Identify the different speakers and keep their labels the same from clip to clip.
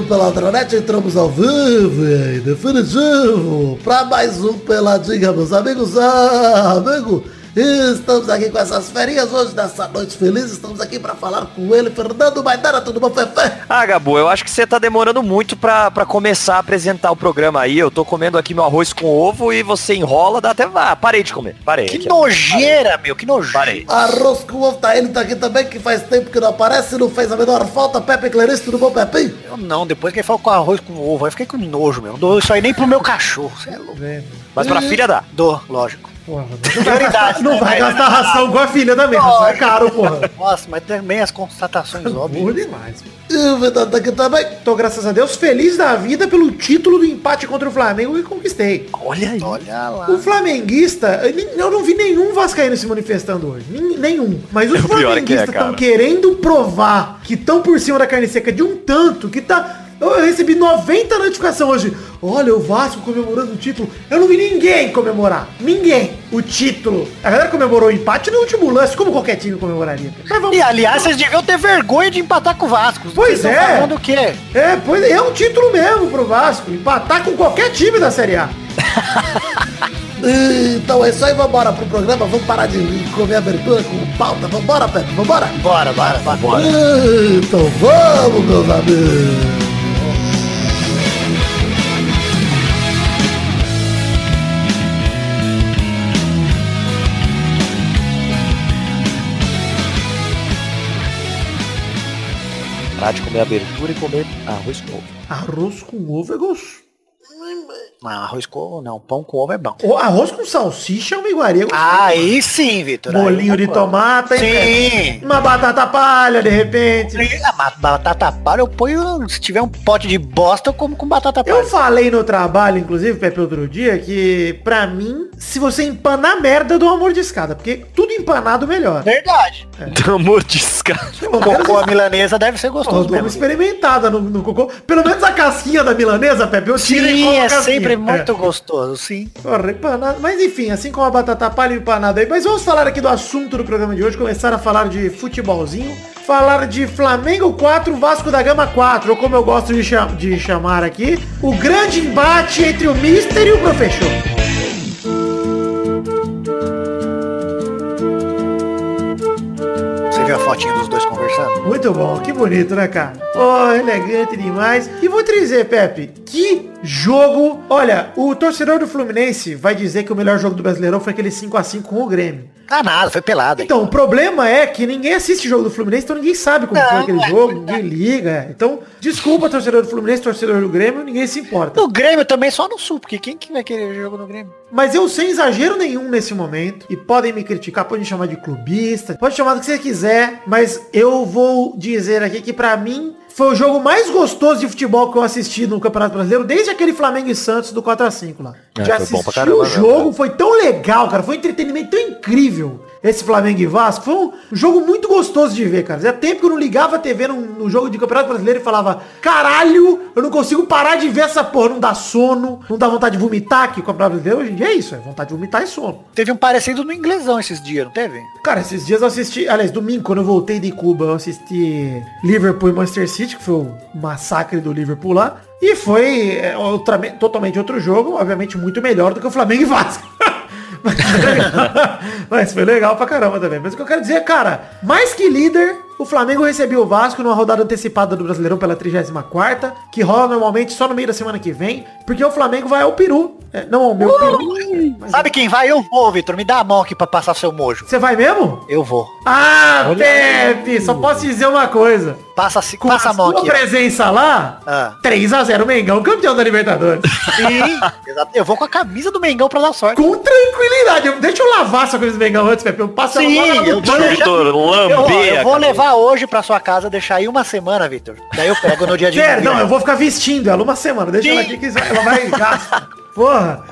Speaker 1: do Peladranet, entramos ao vivo e definitivo para mais um Peladinha, meus amigos. Ah, amigo, estamos aqui com essas ferinhas hoje, nessa noite feliz. Estamos aqui para falar com ele, Fernando Maidana, tudo bom, Fefe?
Speaker 2: Ah, Gabu, eu acho que você tá demorando muito pra, pra começar a apresentar o programa aí. Eu tô comendo aqui meu arroz com ovo e você enrola, dá até... Ah, parei de comer, parei.
Speaker 3: Que
Speaker 2: aqui.
Speaker 3: nojeira, meu, que nojeira.
Speaker 2: Parei.
Speaker 1: Arroz com ovo, tá ele tá aqui também, que faz tempo que não aparece, não fez a menor falta. Pepe Clarice, tudo bom, Pepe?
Speaker 3: Eu não, depois que ele falou com arroz com ovo, eu fiquei com nojo, meu. Não dou isso aí nem pro meu cachorro. Cê é louco.
Speaker 2: Mas pra filha dá.
Speaker 3: Dou, lógico.
Speaker 4: Porra,
Speaker 3: Prioridade,
Speaker 4: não
Speaker 3: né?
Speaker 4: vai gastar ração igual a filha também, isso é caro, porra.
Speaker 3: Nossa, mas também as constatações
Speaker 4: Burro
Speaker 3: óbvias.
Speaker 4: demais.
Speaker 1: Aqui também.
Speaker 4: Tô, graças a Deus, feliz da vida pelo título do empate contra o Flamengo e conquistei.
Speaker 2: Olha aí.
Speaker 3: Olha lá.
Speaker 4: O flamenguista, eu não vi nenhum vascaíno se manifestando hoje. Nenhum. Mas os
Speaker 2: é que é,
Speaker 4: flamenguistas estão
Speaker 2: cara.
Speaker 4: querendo provar que estão por cima da carne seca de um tanto que tá... Eu recebi 90 notificações hoje. Olha, o Vasco comemorando o título. Eu não vi ninguém comemorar. Ninguém. O título. A galera comemorou o empate no último lance, como qualquer time comemoraria. Mas vamos
Speaker 3: E aliás, vocês deviam ter vergonha de empatar com o Vasco.
Speaker 4: Pois
Speaker 3: Vocês
Speaker 4: é.
Speaker 3: falando o quê?
Speaker 4: É, pois é um título mesmo pro Vasco. Empatar com qualquer time da Série A.
Speaker 1: Então é isso aí, vambora pro programa. Vamos parar de comer abertura com pauta. Vambora, Pepe, vambora.
Speaker 3: Bora, bora, bora.
Speaker 1: Então vamos, meus amigos.
Speaker 2: Parar de comer abertura e comer arroz com ovo.
Speaker 4: Arroz com ovo é gostoso.
Speaker 3: Não, arroz com ovo não. Pão com ovo é bom.
Speaker 4: O arroz com salsicha é uma iguaria.
Speaker 3: Aí sim, Vitor.
Speaker 4: Bolinho de
Speaker 3: concordo.
Speaker 4: tomate,
Speaker 3: Sim.
Speaker 4: Uma batata palha, de repente.
Speaker 3: Ah, batata palha eu ponho. Se tiver um pote de bosta, eu como com batata palha.
Speaker 4: Eu falei no trabalho, inclusive, Pepe, outro dia, que pra mim, se você empanar merda, eu dou uma mordiscada. Porque tudo empanado melhor.
Speaker 3: Verdade.
Speaker 2: Dá mordiscado.
Speaker 4: Pelo menos
Speaker 3: Cocô a milanesa deve ser
Speaker 4: Pô, eu
Speaker 3: gostoso
Speaker 4: dou uma experimentada no, no cocô. Pelo menos a casquinha da milanesa, Pepe, eu tiro
Speaker 3: Sim, é
Speaker 4: casquinha.
Speaker 3: sempre muito
Speaker 4: É.
Speaker 3: gostoso, sim.
Speaker 4: Porra, empanado. Mas enfim, assim como a batata palha e o empanado aí. Mas vamos falar aqui do assunto do programa de hoje. Começar a falar de futebolzinho. Falar de Flamengo 4, Vasco da Gama 4. Ou como eu gosto de, cha- de chamar aqui, o grande embate entre o Mister e o Professor.
Speaker 3: Você viu a fotinha dos dois conversando?
Speaker 4: Muito bom, que bonito, né, cara? Oh, elegante demais. E vou te dizer, Pepe, que jogo. Olha, o torcedor do Fluminense vai dizer que o melhor jogo do Brasileirão foi aquele 5 a 5 com o Grêmio.
Speaker 3: Ah, nada, foi pelada.
Speaker 4: Então, o problema é que ninguém assiste o jogo do Fluminense, então ninguém sabe como
Speaker 3: Não,
Speaker 4: foi aquele
Speaker 3: é
Speaker 4: jogo, ninguém liga. Então, desculpa, torcedor do Fluminense, torcedor do Grêmio, ninguém se importa.
Speaker 3: No Grêmio também só no Sul, porque quem que vai querer jogo no Grêmio?
Speaker 4: Mas eu sem exagero nenhum nesse momento, e podem me criticar, podem me chamar de clubista, pode chamar do que você quiser, mas eu vou dizer aqui que pra mim foi o jogo mais gostoso de futebol que eu assisti no Campeonato Brasileiro, desde aquele Flamengo e Santos do 4x5 lá.
Speaker 2: É,
Speaker 4: Já assisti
Speaker 2: caramba
Speaker 4: o
Speaker 2: mesmo,
Speaker 4: jogo,
Speaker 2: cara.
Speaker 4: foi tão legal, cara, foi um entretenimento tão incrível. Esse Flamengo e Vasco foi um jogo muito gostoso de ver, cara. Fazia tempo que eu não ligava a TV no, no jogo de Campeonato Brasileiro e falava, caralho, eu não consigo parar de ver essa porra, não dá sono, não dá vontade de vomitar, que o Campeonato Brasileiro hoje em dia é isso, é vontade de vomitar e sono.
Speaker 3: Teve um parecido no inglesão esses dias, não teve?
Speaker 4: Cara, esses dias eu assisti, aliás, domingo, quando eu voltei de Cuba, eu assisti Liverpool e Manchester City, que foi o massacre do Liverpool lá. E foi é, outra- totalmente outro jogo, obviamente muito melhor do que o Flamengo e Vasco. Mas foi, legal. Mas foi legal pra caramba também. Mas o que eu quero dizer, cara, mais que líder, o Flamengo recebeu o Vasco numa rodada antecipada do Brasileirão pela 34ª, que rola normalmente só no meio da semana que vem, porque o Flamengo vai ao Peru. É, não ao meu Peru. mas-
Speaker 3: Sabe quem vai? Eu vou, Vitor. Me dá a mão aqui pra passar seu mojo.
Speaker 4: Você vai mesmo?
Speaker 3: Eu vou.
Speaker 4: Ah, Pepe, só posso dizer uma coisa.
Speaker 3: Passa, a-
Speaker 4: Com
Speaker 3: passa a mão aqui.
Speaker 4: presença lá,
Speaker 3: Ah.
Speaker 4: 3x0 Mengão, campeão da Libertadores.
Speaker 3: Sim, exato. Eu vou com a camisa do Mengão pra dar sorte.
Speaker 4: Com tranquilidade. Deixa eu lavar essa camisa do Mengão antes, Pepe. Eu passo
Speaker 3: Sim,
Speaker 4: ela lá
Speaker 3: eu
Speaker 4: no banho.
Speaker 3: deixar-
Speaker 2: Vitor,
Speaker 3: Eu,
Speaker 2: lambeia.
Speaker 3: Eu levar hoje pra sua casa, deixar aí uma semana, Vitor. Daí eu pego no dia de
Speaker 4: não, eu vou ficar vestindo ela uma semana. Deixa
Speaker 3: Sim.
Speaker 4: ela aqui que ela vai gasta. Porra,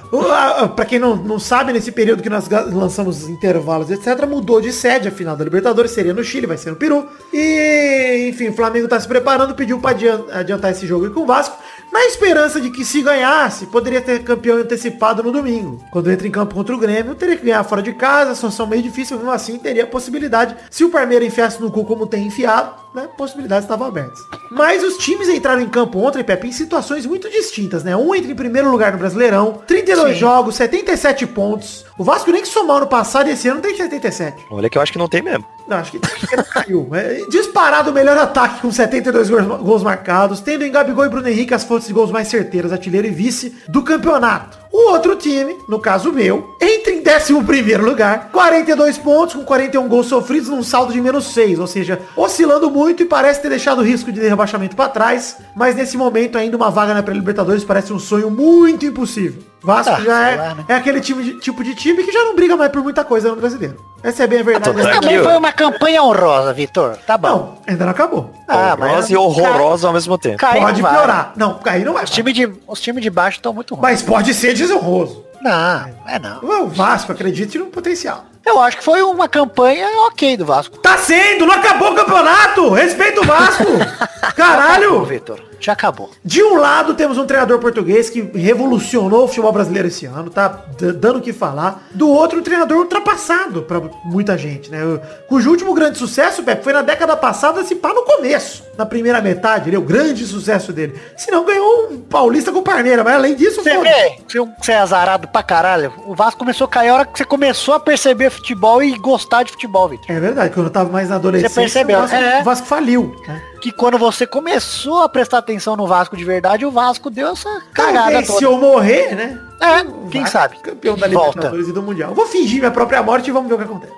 Speaker 4: pra quem não, não sabe, nesse período que nós lançamos os intervalos, etc., mudou de sede, a final da Libertadores seria no Chile, vai ser no Peru. E, enfim, o Flamengo tá se preparando, pediu pra adian- adiantar esse jogo com o Vasco, na esperança de que se ganhasse, poderia ter campeão antecipado no domingo. Quando entra em campo contra o Grêmio, teria que ganhar fora de casa, situação meio difícil, mesmo assim teria a possibilidade, se o Palmeiras enfiasse no cu como tem enfiado, né, possibilidades estavam abertas. Mas os times entraram em campo ontem, Pepe, em situações muito distintas, né? Um entra em primeiro lugar no Brasileirão, 32
Speaker 3: Sim.
Speaker 4: jogos, 77 pontos. O Vasco nem que somar no passado e esse ano tem 77.
Speaker 2: Olha que eu acho que não tem mesmo.
Speaker 4: Não, acho que, acho que não caiu. É, disparado o melhor ataque com 72 gols, gols marcados, tendo em Gabigol e Bruno Henrique as fontes de gols mais certeiras, artilheiro e vice do campeonato. O outro time, no caso o meu, entra em 11 primeiro lugar, 42 pontos com 41 gols sofridos num saldo de menos 6, ou seja, oscilando muito e parece ter deixado o risco de rebaixamento para trás, mas nesse momento ainda uma vaga na pré-libertadores parece um sonho muito impossível. Vasco
Speaker 3: Ah,
Speaker 4: já é,
Speaker 3: lá, né?
Speaker 4: é aquele time de- tipo de time que já não briga mais por muita coisa no brasileiro. Essa é bem a verdade.
Speaker 2: Aqui,
Speaker 3: Também foi uma campanha honrosa, Vitor. Tá bom.
Speaker 4: Não, ainda não acabou.
Speaker 3: Ah,
Speaker 2: Horrorosa e horrorosa ao mesmo tempo.
Speaker 3: Cai
Speaker 4: pode
Speaker 3: não vai.
Speaker 4: piorar. Não, aí não vai.
Speaker 3: Os times de, os time de baixo estão muito ruins.
Speaker 4: Mas pode ser desonroso.
Speaker 3: Não, é não.
Speaker 4: O Vasco acredite no potencial.
Speaker 3: Eu acho que foi uma campanha ok do Vasco.
Speaker 4: Tá sendo, não acabou o campeonato! Respeita o Vasco! Caralho!
Speaker 3: Vitor. Já acabou.
Speaker 4: De um lado temos um treinador português que revolucionou o futebol brasileiro esse ano, tá dando o que falar. Do outro, um treinador ultrapassado pra muita gente, né? Cujo último grande sucesso, Pepe, foi na década passada, se pá no começo. Na primeira metade, ele é o grande sucesso dele. Se não, ganhou um paulista com Parmeira, mas além disso,
Speaker 3: Você vê, você é azarado pra caralho. O Vasco começou a cair a hora que você começou a perceber futebol e gostar de futebol, Vitor.
Speaker 4: É verdade, quando eu tava mais na adolescência,
Speaker 3: Você percebeu,
Speaker 4: o Vasco,
Speaker 3: é.
Speaker 4: o Vasco faliu. né?
Speaker 3: Que quando você começou a prestar atenção no Vasco de verdade, o Vasco deu essa cagada
Speaker 4: Talvez
Speaker 3: toda.
Speaker 4: se eu morrer, né?
Speaker 3: É,
Speaker 4: o
Speaker 3: quem
Speaker 4: Vasco
Speaker 3: sabe?
Speaker 4: Campeão da
Speaker 3: Volta.
Speaker 4: Libertadores e do Mundial. Vou fingir minha própria morte e vamos ver o que acontece.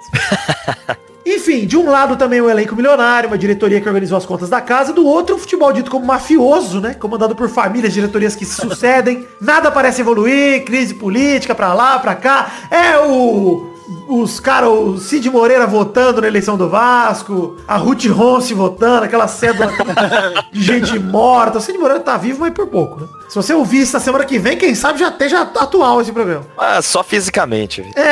Speaker 4: Enfim, de um lado também o elenco milionário, uma diretoria que organizou as contas da casa, do outro o futebol dito como mafioso, né? Comandado por famílias, diretorias que se sucedem, nada parece evoluir, crise política pra lá, pra cá. É o os caras, o Cid Moreira votando na eleição do Vasco, a Ruth Ronce votando, aquela cédula de gente morta. O Cid Moreira tá vivo, mas por pouco, né? Se você ouvir isso na semana que vem, quem sabe já esteja atual esse programa.
Speaker 2: Ah, só fisicamente. Vitor.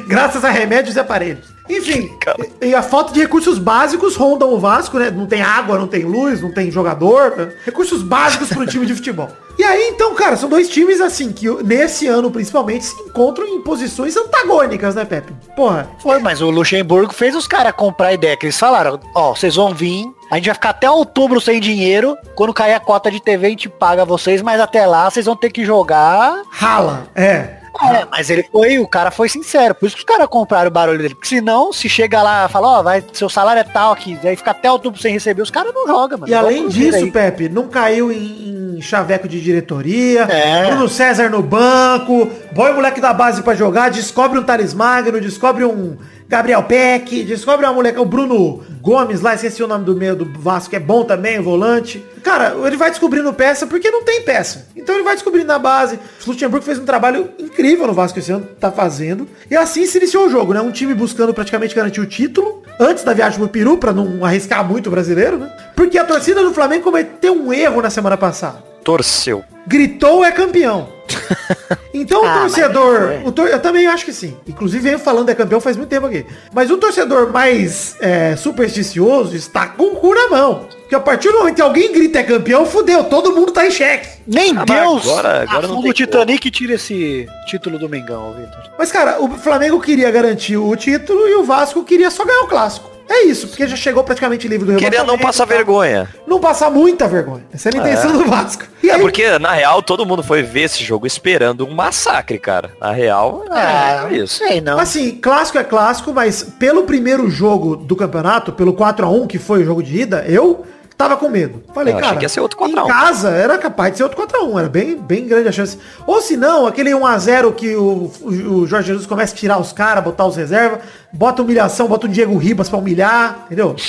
Speaker 4: Graças a remédios e aparelhos. Enfim, e, e a falta de recursos básicos rondam o Vasco, né? Não tem água, não tem luz, não tem jogador. né? Recursos básicos para um time de futebol. E aí, então, cara, são dois times, assim, que nesse ano, principalmente, se encontram em posições antagônicas, né, Pepe? Porra,
Speaker 3: Foi, mas o Luxemburgo fez os caras comprar a ideia, que eles falaram, ó, vocês vão vir, a gente vai ficar até outubro sem dinheiro, quando cair a cota de TV a gente paga vocês, mas até lá vocês vão ter que jogar.
Speaker 4: rala. É.
Speaker 3: É, mas ele foi, o cara foi sincero, por isso que os caras compraram o barulho dele, porque senão, se chega lá e fala, ó, vai, seu salário é tal aqui, aí fica até outubro sem receber, os caras não jogam, mano.
Speaker 4: E além disso,
Speaker 3: aí.
Speaker 4: Pepe, não caiu em, em chaveco de diretoria.
Speaker 3: É.
Speaker 4: Bruno César no banco. Põe o moleque da base pra jogar. Descobre um Thales Magno. Descobre um Gabriel Peck. Descobre uma moleca, o Bruno Gomes lá. Esqueci o nome do meio do Vasco. que É bom também, o volante. Cara, ele vai descobrindo peça porque não tem peça. Então ele vai descobrindo na base. O Luxemburgo fez um trabalho incrível no Vasco esse ano. Tá fazendo. E assim se iniciou o jogo, né? Um time buscando praticamente garantir o título. Antes da viagem pro Peru, pra não arriscar muito o brasileiro, né? Porque a torcida do Flamengo cometeu um erro na semana passada
Speaker 2: Torceu.
Speaker 4: gritou é campeão. Então
Speaker 3: Ah,
Speaker 4: o torcedor,
Speaker 3: foi.
Speaker 4: o tor- eu também acho que sim. Inclusive venho falando é campeão faz muito tempo aqui. Mas o torcedor mais é, supersticioso está com o cu na mão. Porque a partir do momento que alguém grita é campeão, fudeu, todo mundo tá em xeque.
Speaker 3: Nem
Speaker 2: Ah,
Speaker 3: Deus
Speaker 2: agora- agora não tem
Speaker 3: o Titanic tira esse título do Mengão, Vitor.
Speaker 4: Mas cara, o Flamengo queria garantir o título e o Vasco queria só ganhar o clássico. É isso, porque já chegou praticamente livre do
Speaker 2: Queria não passar
Speaker 4: tá?
Speaker 2: vergonha.
Speaker 4: Não passar muita vergonha. Essa era a intenção do Vasco. E
Speaker 2: É
Speaker 4: aí,
Speaker 2: porque, na real, todo mundo foi ver esse jogo esperando um massacre, cara. Na real,
Speaker 3: Ah,
Speaker 2: é isso.
Speaker 3: sei não.
Speaker 4: Assim, clássico é clássico, mas pelo primeiro jogo do campeonato, pelo 4x1, que foi o jogo de ida, eu tava com medo. Falei,
Speaker 2: Eu achei
Speaker 4: cara,
Speaker 2: que ia ser outro 4 a
Speaker 4: em
Speaker 2: 1.
Speaker 4: casa era capaz de ser outro 4x1, era bem, bem grande a chance. Ou se não, aquele 1x0 que o, o, o Jorge Jesus começa a tirar os caras, botar os reservas, bota humilhação, bota o Diego Ribas pra humilhar, entendeu?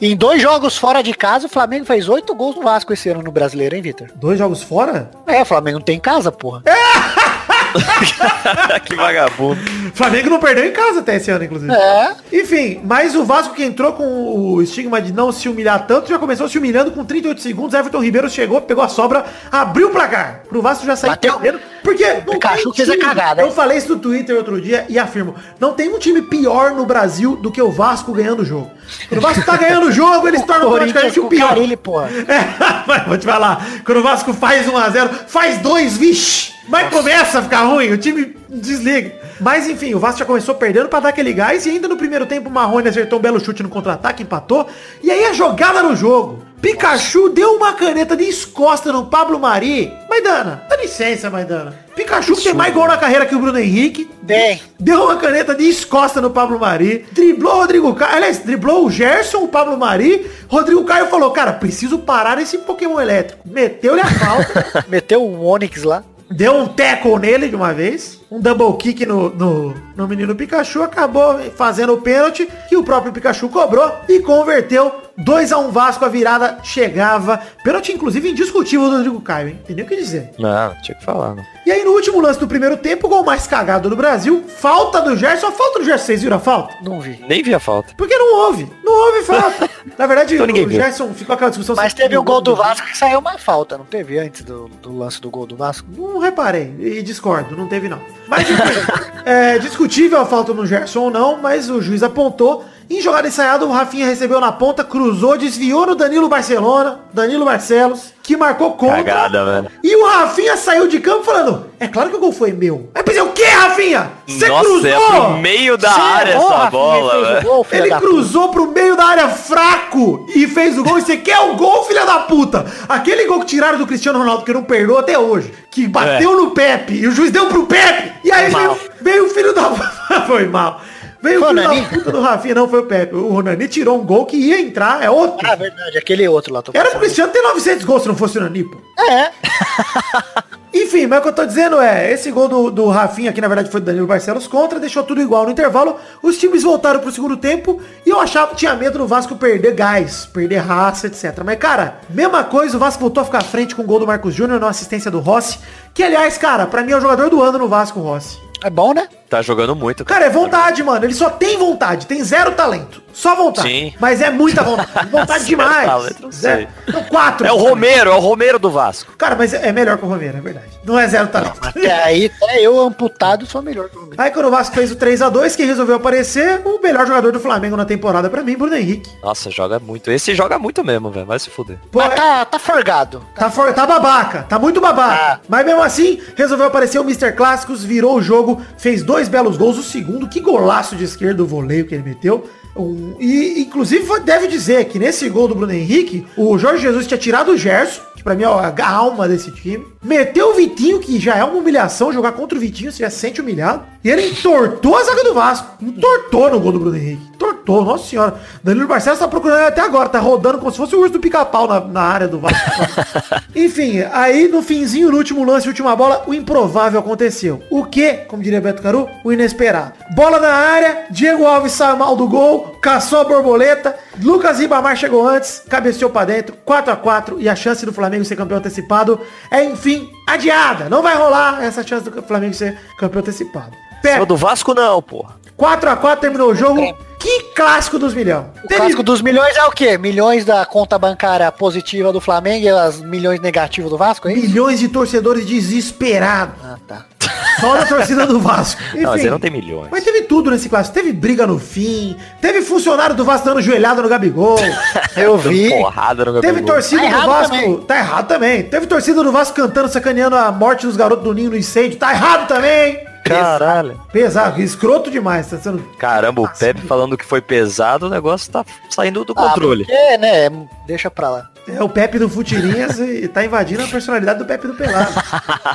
Speaker 3: Em dois jogos fora de casa, o Flamengo fez oito gols no Vasco esse ano no Brasileiro, hein, Vitor?
Speaker 4: Dois jogos fora?
Speaker 3: É, o Flamengo não tem casa, porra.
Speaker 2: que vagabundo.
Speaker 4: Flamengo não perdeu em casa até esse ano, inclusive.
Speaker 3: É.
Speaker 4: Enfim, mas o Vasco que entrou com o estigma de não se humilhar tanto, já começou se humilhando com 38 segundos. Everton Ribeiro chegou, pegou a sobra, abriu o placar. Pro Vasco já sair
Speaker 3: Bateu.
Speaker 4: perdendo. Porque não
Speaker 3: Pikachu fez a
Speaker 4: time.
Speaker 3: cagada,
Speaker 4: Eu falei isso no Twitter outro dia e afirmo. Não tem um time pior no Brasil do que o Vasco ganhando o jojo. Quando o Vasco tá ganhando o jogo, eles tornam praticamente o pior.
Speaker 3: Carilli, porra.
Speaker 4: É, vou te falar, quando o Vasco faz 1x0, faz dois, vixe, mas começa a ficar ruim, o time desliga. Mas enfim, o Vasco já começou perdendo pra dar aquele gás e ainda no primeiro tempo o Marrone acertou um belo chute no contra-ataque, empatou. E aí a jogada no jogo. Pikachu deu uma caneta de escosta no Pablo Mari. Maidana, dá licença, Maidana. Pikachu que tem mais gol na carreira que o Bruno Henrique.
Speaker 3: Bem,
Speaker 4: Deu uma caneta de escosta no Pablo Mari. Driblou o Rodrigo Caio. Aliás, driblou o Gerson, o Pablo Mari. Rodrigo Caio falou, cara, preciso parar esse Pokémon elétrico. Meteu-lhe a falta.
Speaker 3: meteu um Onix lá.
Speaker 4: Deu um tackle nele de uma vez. Um double kick no, no, no menino Pikachu. Acabou fazendo o pênalti que o próprio Pikachu cobrou e converteu. 2 a 1 Vasco, a virada chegava. Pênalti, inclusive, indiscutível do Rodrigo Caio, hein? Tem nem o que dizer.
Speaker 2: Não, tinha que falar, não.
Speaker 4: E aí, no último lance do primeiro tempo, o gol mais cagado do Brasil. Falta do Gerson. A falta do Gerson, vocês viram a falta?
Speaker 3: Não vi.
Speaker 2: Nem vi a falta.
Speaker 4: Porque não houve. Não houve falta. Na verdade,
Speaker 2: Então ninguém
Speaker 4: o
Speaker 2: viu.
Speaker 4: Gerson ficou aquela discussão.
Speaker 3: Mas
Speaker 4: se-
Speaker 3: teve o gol do Vasco que saiu uma falta, não teve antes do, do lance do gol do Vasco?
Speaker 4: Não reparei e discordo, não teve não. Mas enfim, é discutível a falta no Gerson ou não, mas o juiz apontou. Em jogada ensaiada, o Rafinha recebeu na ponta, cruzou, desviou no Danilo Barcelona, Danilo Barcelos, que marcou contra.
Speaker 2: Cagada, velho.
Speaker 4: E o Rafinha saiu de campo falando, é claro que o gol foi meu. Aí pensei, o que, Rafinha? Você cruzou?
Speaker 2: é pro meio da
Speaker 3: Cê
Speaker 2: área
Speaker 3: errou,
Speaker 2: essa
Speaker 3: Rafinha,
Speaker 2: bola, velho.
Speaker 3: gol,
Speaker 4: Ele cruzou pro meio da área fraco e fez o gol. E você quer o gol, filha da puta? Aquele gol que tiraram do Cristiano Ronaldo, que não perdoa até hoje. Que bateu no Pepe e o juiz deu pro Pepe. E aí veio, veio o filho da... foi mal. Veio
Speaker 3: Foi
Speaker 4: o
Speaker 3: o
Speaker 4: filho
Speaker 3: Nani?
Speaker 4: da puta do Rafinha. Não, foi o Pepe. O Ronani tirou um gol que ia entrar. É outro.
Speaker 3: Ah, verdade, aquele outro lá. tô
Speaker 4: Era pro. Cristiano ter 900 gols se não fosse o Nani, pô.
Speaker 3: É,
Speaker 4: Enfim, mas o que eu tô dizendo é, esse gol do, do Rafinha, que na verdade foi do Danilo Barcelos contra, deixou tudo igual no intervalo. Os times voltaram pro segundo tempo e eu achava que tinha medo do Vasco perder gás, perder raça, etc. Mas, cara, mesma coisa, o Vasco voltou a ficar à frente com o gol do Marcos Júnior na assistência do Rossi. Que, aliás, cara, pra mim é o jogador do ano no Vasco, o Rossi.
Speaker 3: é bom, né?
Speaker 2: Tá jogando muito.
Speaker 4: Cara, é vontade, mano. Ele só tem vontade, tem zero talento. Só vontade.
Speaker 2: Sim.
Speaker 4: Mas é muita vontade. Vontade demais.
Speaker 2: talento, não
Speaker 4: Zero.
Speaker 2: sei.
Speaker 4: Então, quatro.
Speaker 2: É o Romero, é o Romero do Vasco.
Speaker 4: Cara, mas é melhor que o Romero, é verdade. Não é zero talento.
Speaker 3: Até aí, até eu amputado sou melhor que o meu.
Speaker 4: Aí quando o Vasco fez o 3x2, quem resolveu aparecer, o melhor jogador do Flamengo na temporada pra mim, Bruno Henrique.
Speaker 2: Nossa, joga muito. Esse joga muito mesmo, velho. Vai se fuder.
Speaker 4: Pô,
Speaker 3: Mas tá, tá forgado.
Speaker 4: tá, for- tá babaca, tá muito babaca.
Speaker 3: Ah.
Speaker 4: Mas mesmo assim, resolveu aparecer o Mr. Clássicos, virou o jogo, fez dois belos gols. O segundo, que golaço de esquerda, o voleio que ele meteu. Um- e, inclusive, deve dizer que nesse gol do Bruno Henrique, o Jorge Jesus tinha tirado o Gerson, que pra mim é a alma desse time. Meteu o Vitinho, que já é uma humilhação jogar contra o Vitinho, você já se sente humilhado. E ele entortou a zaga do Vasco. Entortou no gol do Bruno Henrique. Entortou, nossa senhora. Danilo Barcelos tá procurando até agora, tá rodando como se fosse o urso do pica-pau na, na área do Vasco. Enfim, aí no finzinho, no último lance, última bola, o improvável aconteceu. O que, como diria Beto Caru, o inesperado. Bola na área, Diego Alves saiu mal do gol, caçou a borboleta, Lucas Ribamar chegou antes, cabeceou pra dentro, 4 a 4 e a chance do Flamengo ser campeão antecipado é, enfim, adiada. Não vai rolar essa chance do Flamengo ser campeão antecipado.
Speaker 2: Cima
Speaker 4: Pé,
Speaker 2: do Vasco não, porra.
Speaker 4: 4x4 terminou o jogo. Que clássico dos milhão.
Speaker 3: O clássico dos milhões é o quê? Milhões da conta bancária positiva do Flamengo e as milhões negativos do Vasco, é isso?
Speaker 4: milhões de torcedores desesperados.
Speaker 3: Ah, tá.
Speaker 4: Só na torcida do Vasco.
Speaker 2: Não, mas
Speaker 4: Enfim.
Speaker 2: não tem milhões.
Speaker 4: Mas teve tudo nesse clássico. Teve briga no fim. Teve funcionário do Vasco dando joelhada no Gabigol.
Speaker 3: Eu vi.
Speaker 2: Porrada no
Speaker 4: Teve
Speaker 2: Gabigol.
Speaker 4: torcida
Speaker 3: Tá
Speaker 4: do Vasco.
Speaker 3: também.
Speaker 4: Tá errado também. Teve torcida do Vasco cantando, sacaneando a morte dos garotos do Ninho no incêndio. Tá errado também.
Speaker 2: Caralho.
Speaker 4: Pesado, escroto demais. Tá sendo.
Speaker 2: Caramba, o Pepe falando que foi pesado, o negócio tá saindo do
Speaker 3: Ah,
Speaker 2: controle.
Speaker 3: porque, né? Deixa pra lá.
Speaker 4: É o Pepe do Futirinhas e tá invadindo a personalidade do Pepe do Pelado.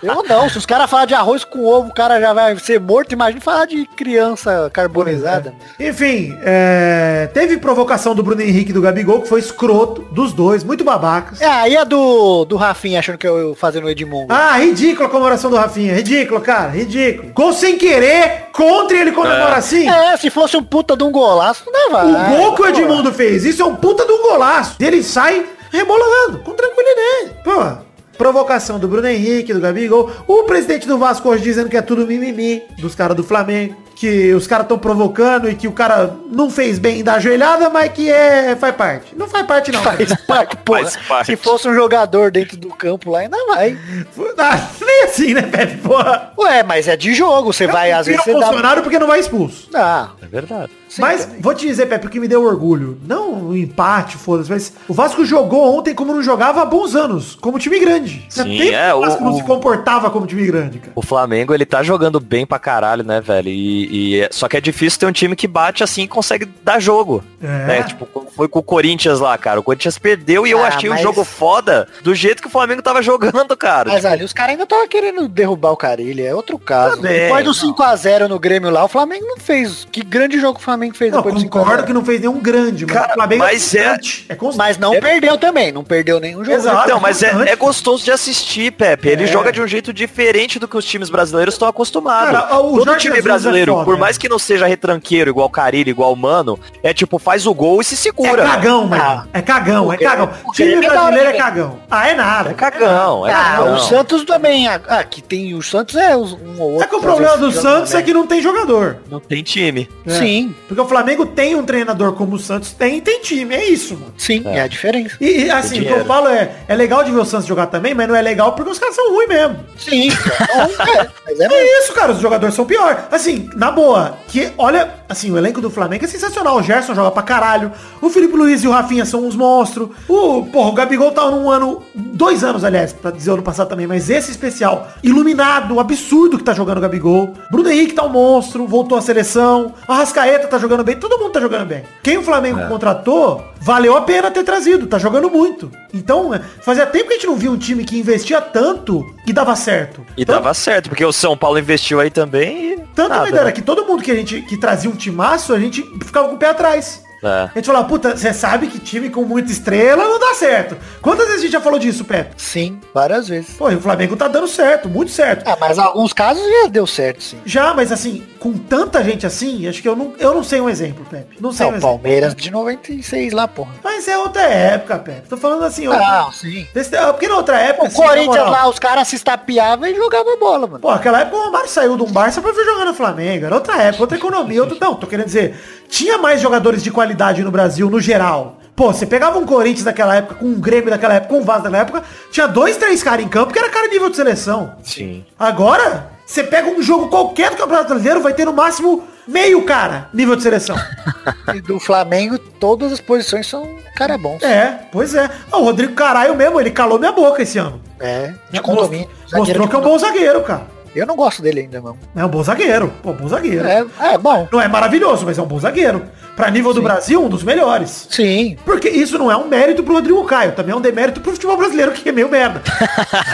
Speaker 3: Eu não. Se os caras falarem de arroz com ovo, o cara já vai ser morto. Imagina falar de criança carbonizada.
Speaker 4: Enfim, é, teve provocação do Bruno Henrique e do Gabigol, que foi escroto dos dois, muito babacas.
Speaker 3: É, aí a do, do Rafinha achando que eu ia fazer no Edmundo.
Speaker 4: Ah, ridículo a comemoração do Rafinha. Ridículo, cara. Ridículo. Gol sem querer, contra ele comemora assim.
Speaker 3: É, se fosse um puta de um golaço, não vai.
Speaker 4: O gol que o Edmundo fez, isso é um puta de um golaço. Ele sai rebolando, com tranquilidade. Pô, provocação do Bruno Henrique, do Gabigol. O presidente do Vasco hoje dizendo que é tudo mimimi dos caras do Flamengo. Que os caras estão provocando e que o cara não fez bem da ajoelhada, mas que é faz parte. Não faz parte não.
Speaker 3: Faz parte, porra.
Speaker 2: Faz parte.
Speaker 3: Se fosse um jogador dentro do campo lá, ainda vai.
Speaker 4: Ah, nem assim, né, Pepe? Porra.
Speaker 3: Ué, mas é de jogo. Você vai, às vezes, você dá...
Speaker 4: Bolsonaro porque não vai expulso.
Speaker 3: Ah,
Speaker 2: É verdade.
Speaker 3: Sim,
Speaker 4: mas
Speaker 3: também.
Speaker 4: vou te dizer, Pepe, o que me deu orgulho. Não o empate, foda-se, mas o Vasco jogou ontem como não jogava há bons anos, como time grande.
Speaker 2: Sim, é,
Speaker 4: que o Vasco
Speaker 2: o-
Speaker 4: não se comportava como time grande, cara.
Speaker 2: O Flamengo, ele tá jogando bem pra caralho, né, velho? E, e é- só que é difícil ter um time que bate assim e consegue dar jogo.
Speaker 4: É.
Speaker 2: Né? Tipo, foi com o Corinthians lá, cara. O Corinthians perdeu e eu
Speaker 3: Ah,
Speaker 2: achei
Speaker 3: mas-
Speaker 2: o jogo foda do jeito que o Flamengo tava jogando, cara.
Speaker 3: Mas ali, os caras ainda estavam querendo derrubar o Carilho, é outro caso.
Speaker 2: Também,
Speaker 3: depois do
Speaker 2: não.
Speaker 3: 5x0 no Grêmio lá, o Flamengo não fez. Que grande jogo o Flamengo fez
Speaker 4: Não,
Speaker 3: depois do
Speaker 4: concordo
Speaker 3: 5x0.
Speaker 4: que não fez nenhum grande, mas
Speaker 2: Cara,
Speaker 4: o Flamengo
Speaker 2: mas é-
Speaker 4: constante. É constante.
Speaker 3: Mas não
Speaker 2: É-
Speaker 3: perdeu também, não perdeu nenhum jogo.
Speaker 4: Exato.
Speaker 2: Então, mas é, é gostoso de assistir, Pepe. Ele
Speaker 4: É.
Speaker 2: joga de um jeito diferente do que os times brasileiros estão acostumados.
Speaker 4: Cara, o
Speaker 2: Todo
Speaker 4: Jorge
Speaker 2: time
Speaker 4: Jesus
Speaker 2: brasileiro,
Speaker 4: é foda,
Speaker 2: por
Speaker 4: né?
Speaker 2: mais que não seja retranqueiro, igual Carilho, igual Mano, é tipo, faz o gol e se
Speaker 4: É
Speaker 2: segura.
Speaker 4: cagão, mano.
Speaker 3: Ah.
Speaker 4: É cagão, é cagão.
Speaker 3: o
Speaker 4: Time
Speaker 3: é hora
Speaker 4: brasileiro é cagão. Ah, é nada.
Speaker 2: É cagão, é
Speaker 3: Ah,
Speaker 2: cagão.
Speaker 3: o Santos também. Ah, Aqui tem o Santos é um ou outro.
Speaker 4: É que o problema do Santos é que não tem jogador.
Speaker 2: Não tem time.
Speaker 4: É.
Speaker 3: Sim,
Speaker 4: Porque o Flamengo tem um treinador como o Santos tem e tem time. É isso, mano.
Speaker 3: sim, é, a diferença.
Speaker 4: E, e, assim, o que eu falo é, é legal de ver o Santos jogar também, mas não é legal porque os caras são ruins mesmo.
Speaker 3: Sim, então, é, mas é.
Speaker 4: É isso, cara, os jogadores são pior. Assim, na boa, que olha, assim, o elenco do Flamengo é sensacional. O Gerson joga pra caralho. O Felipe Luiz e o Rafinha são uns monstros. O, porra, o Gabigol tá num ano, dois anos, aliás, pra dizer o ano passado também, mas esse especial, iluminado, absurdo que tá jogando o Gabigol. Bruno Henrique tá um monstro, voltou à seleção. A Rascaeta tá jogando bem, todo mundo tá jogando bem. Quem o Flamengo contratou, valeu a pena ter trazido, tá jogando muito. Então, é, fazia tempo que a gente não via um time que investia tanto e dava certo.
Speaker 2: E
Speaker 4: Tanto-
Speaker 2: dava certo, porque o São Paulo investiu aí também e.
Speaker 4: tanto
Speaker 2: nada,
Speaker 4: a ideia
Speaker 2: né?
Speaker 4: era que todo mundo que a gente que trazia um timaço, a gente ficava com o pé atrás.
Speaker 2: É.
Speaker 4: A gente falava, puta, você sabe que time com muita estrela não dá certo. Quantas vezes a gente já falou disso, Pepe?
Speaker 3: Sim, várias vezes.
Speaker 4: Pô, e o Flamengo tá dando certo, muito certo.
Speaker 3: Ah, mas em alguns casos já deu certo, sim.
Speaker 4: Já, mas assim, com tanta gente assim, acho que eu não, eu não sei um exemplo, Pepe. Não sei
Speaker 3: Não,
Speaker 4: um
Speaker 3: o
Speaker 4: exemplo.
Speaker 3: Palmeiras de 96 lá, porra.
Speaker 4: Mas é outra época, Pepe. Tô falando assim, ó.
Speaker 3: Ah, sim.
Speaker 4: desse- porque na outra época,
Speaker 3: O
Speaker 4: assim,
Speaker 3: Corinthians lá, os caras se estapeavam e jogavam bola, mano.
Speaker 4: Pô, aquela época o Romário saiu de um Barça pra vir jogar no Flamengo. Era outra época, outra economia, outro. Não, tô querendo dizer, tinha mais jogadores de qualidade no Brasil, no geral. Pô, você pegava um Corinthians daquela época, com um Grêmio daquela época, com um Vasco daquela época, tinha dois, três caras em campo que era cara nível de seleção.
Speaker 2: Sim.
Speaker 4: Agora, você pega um jogo qualquer do Campeonato Brasileiro, vai ter no máximo meio cara nível de seleção.
Speaker 3: E do Flamengo, todas as posições são cara bons.
Speaker 4: é, pois é. Ah, O Rodrigo Caralho mesmo, ele calou minha boca esse ano.
Speaker 3: É, de
Speaker 4: Mostrou,
Speaker 3: condomínio.
Speaker 4: mostrou
Speaker 3: de
Speaker 4: que é um bom zagueiro, cara.
Speaker 3: Eu não gosto dele ainda, não.
Speaker 4: É um bom zagueiro. Pô, bom zagueiro.
Speaker 3: É, é bom.
Speaker 4: Não é maravilhoso, mas é um bom zagueiro. Pra nível do Brasil, um dos melhores.
Speaker 3: Sim.
Speaker 4: Porque isso não é um mérito pro Rodrigo Caio, também é um demérito pro futebol brasileiro, que é meio merda.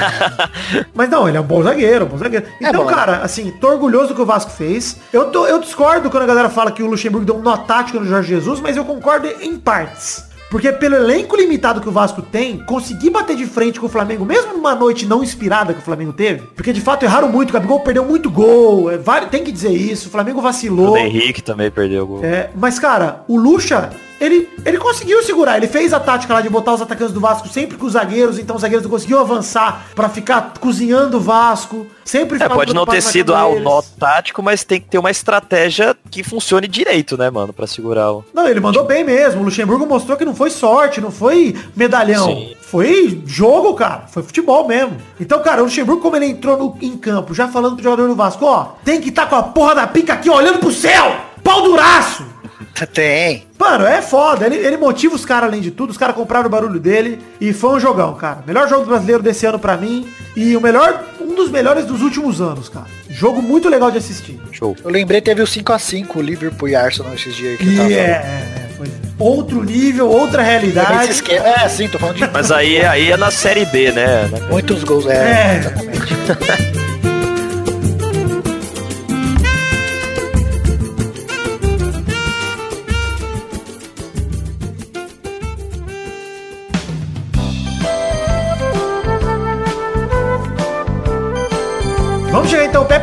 Speaker 4: Mas não, ele é um bom zagueiro, um bom zagueiro.
Speaker 3: É
Speaker 4: Então,
Speaker 3: bom.
Speaker 4: cara, assim, tô orgulhoso do que o Vasco fez. Eu, tô, eu discordo quando a galera fala que o Luxemburgo deu um nó tático no Jorge Jesus, mas eu concordo em partes. Porque pelo elenco limitado que o Vasco tem, conseguir bater de frente com o Flamengo, mesmo numa noite não inspirada que o Flamengo teve, porque de fato erraram muito, o Gabigol perdeu muito gol, é, tem que dizer isso, o Flamengo vacilou.
Speaker 2: O Henrique também perdeu o gol.
Speaker 4: É, mas, cara, o Lucha, ele, ele conseguiu segurar. Ele fez a tática lá de botar os atacantes do Vasco sempre com os zagueiros, então os zagueiros não conseguiam avançar pra ficar cozinhando o Vasco. Sempre
Speaker 2: É, pode não ter sido ah, o nó tático, mas tem que ter uma estratégia que funcione direito, né, mano, pra segurar o...
Speaker 4: Não, ele mandou bem mesmo. O Luxemburgo mostrou que não foi sorte, não foi medalhão.
Speaker 2: Sim.
Speaker 4: Foi jogo, cara. Foi futebol mesmo. Então, cara, o Luxemburgo, como ele entrou no- em campo, já falando pro jogador do Vasco, ó, tem que estar com a porra da pica aqui, ó, olhando pro céu! Pau duraço!
Speaker 3: Tem.
Speaker 4: Mano, é foda. Ele, ele motiva os caras além de tudo. Os caras compraram o barulho dele. E foi um jogão, cara. Melhor jogo brasileiro desse ano pra mim. E o melhor, um dos melhores dos últimos anos, cara. Jogo muito legal de assistir.
Speaker 2: Show.
Speaker 3: Eu lembrei, teve o 5x5, o Liverpool e Arsenal esses dias que eu tava
Speaker 4: é, é, é, pois é. Outro nível, outra realidade.
Speaker 3: esquema- É, sim, tô falando de
Speaker 2: Mas aí, aí é na Série B, né?
Speaker 3: muitos gols. É,
Speaker 4: É.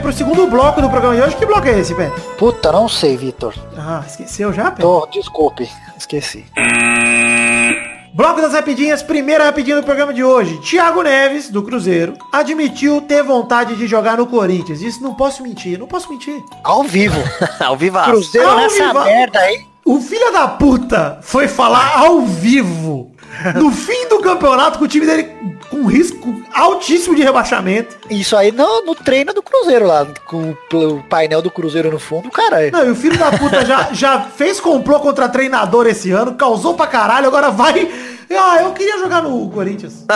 Speaker 4: pro segundo bloco do programa de hoje. Que bloco é esse, Pepe?
Speaker 3: Puta, não sei, Vitor.
Speaker 4: Ah, esqueceu já, Pepe?
Speaker 3: Tô, desculpe, esqueci.
Speaker 4: Bloco das rapidinhas, primeira rapidinha do programa de hoje. Thiago Neves, do Cruzeiro, admitiu ter vontade de jogar no Corinthians. Isso não posso mentir, não posso mentir.
Speaker 3: Ao vivo.
Speaker 2: Ao vivaço.
Speaker 3: Cruzeiro
Speaker 4: Ao
Speaker 3: nessa
Speaker 4: vivo.
Speaker 3: merda aí.
Speaker 4: O filho da puta foi falar ao vivo no fim do campeonato, com o time dele com risco altíssimo de rebaixamento.
Speaker 3: Isso aí no, no treino do Cruzeiro lá, com o painel do Cruzeiro no fundo, caralho.
Speaker 4: Não, e o filho da puta já, já fez complô contra treinador esse ano, causou pra caralho, agora vai. Ah, eu queria jogar no Corinthians.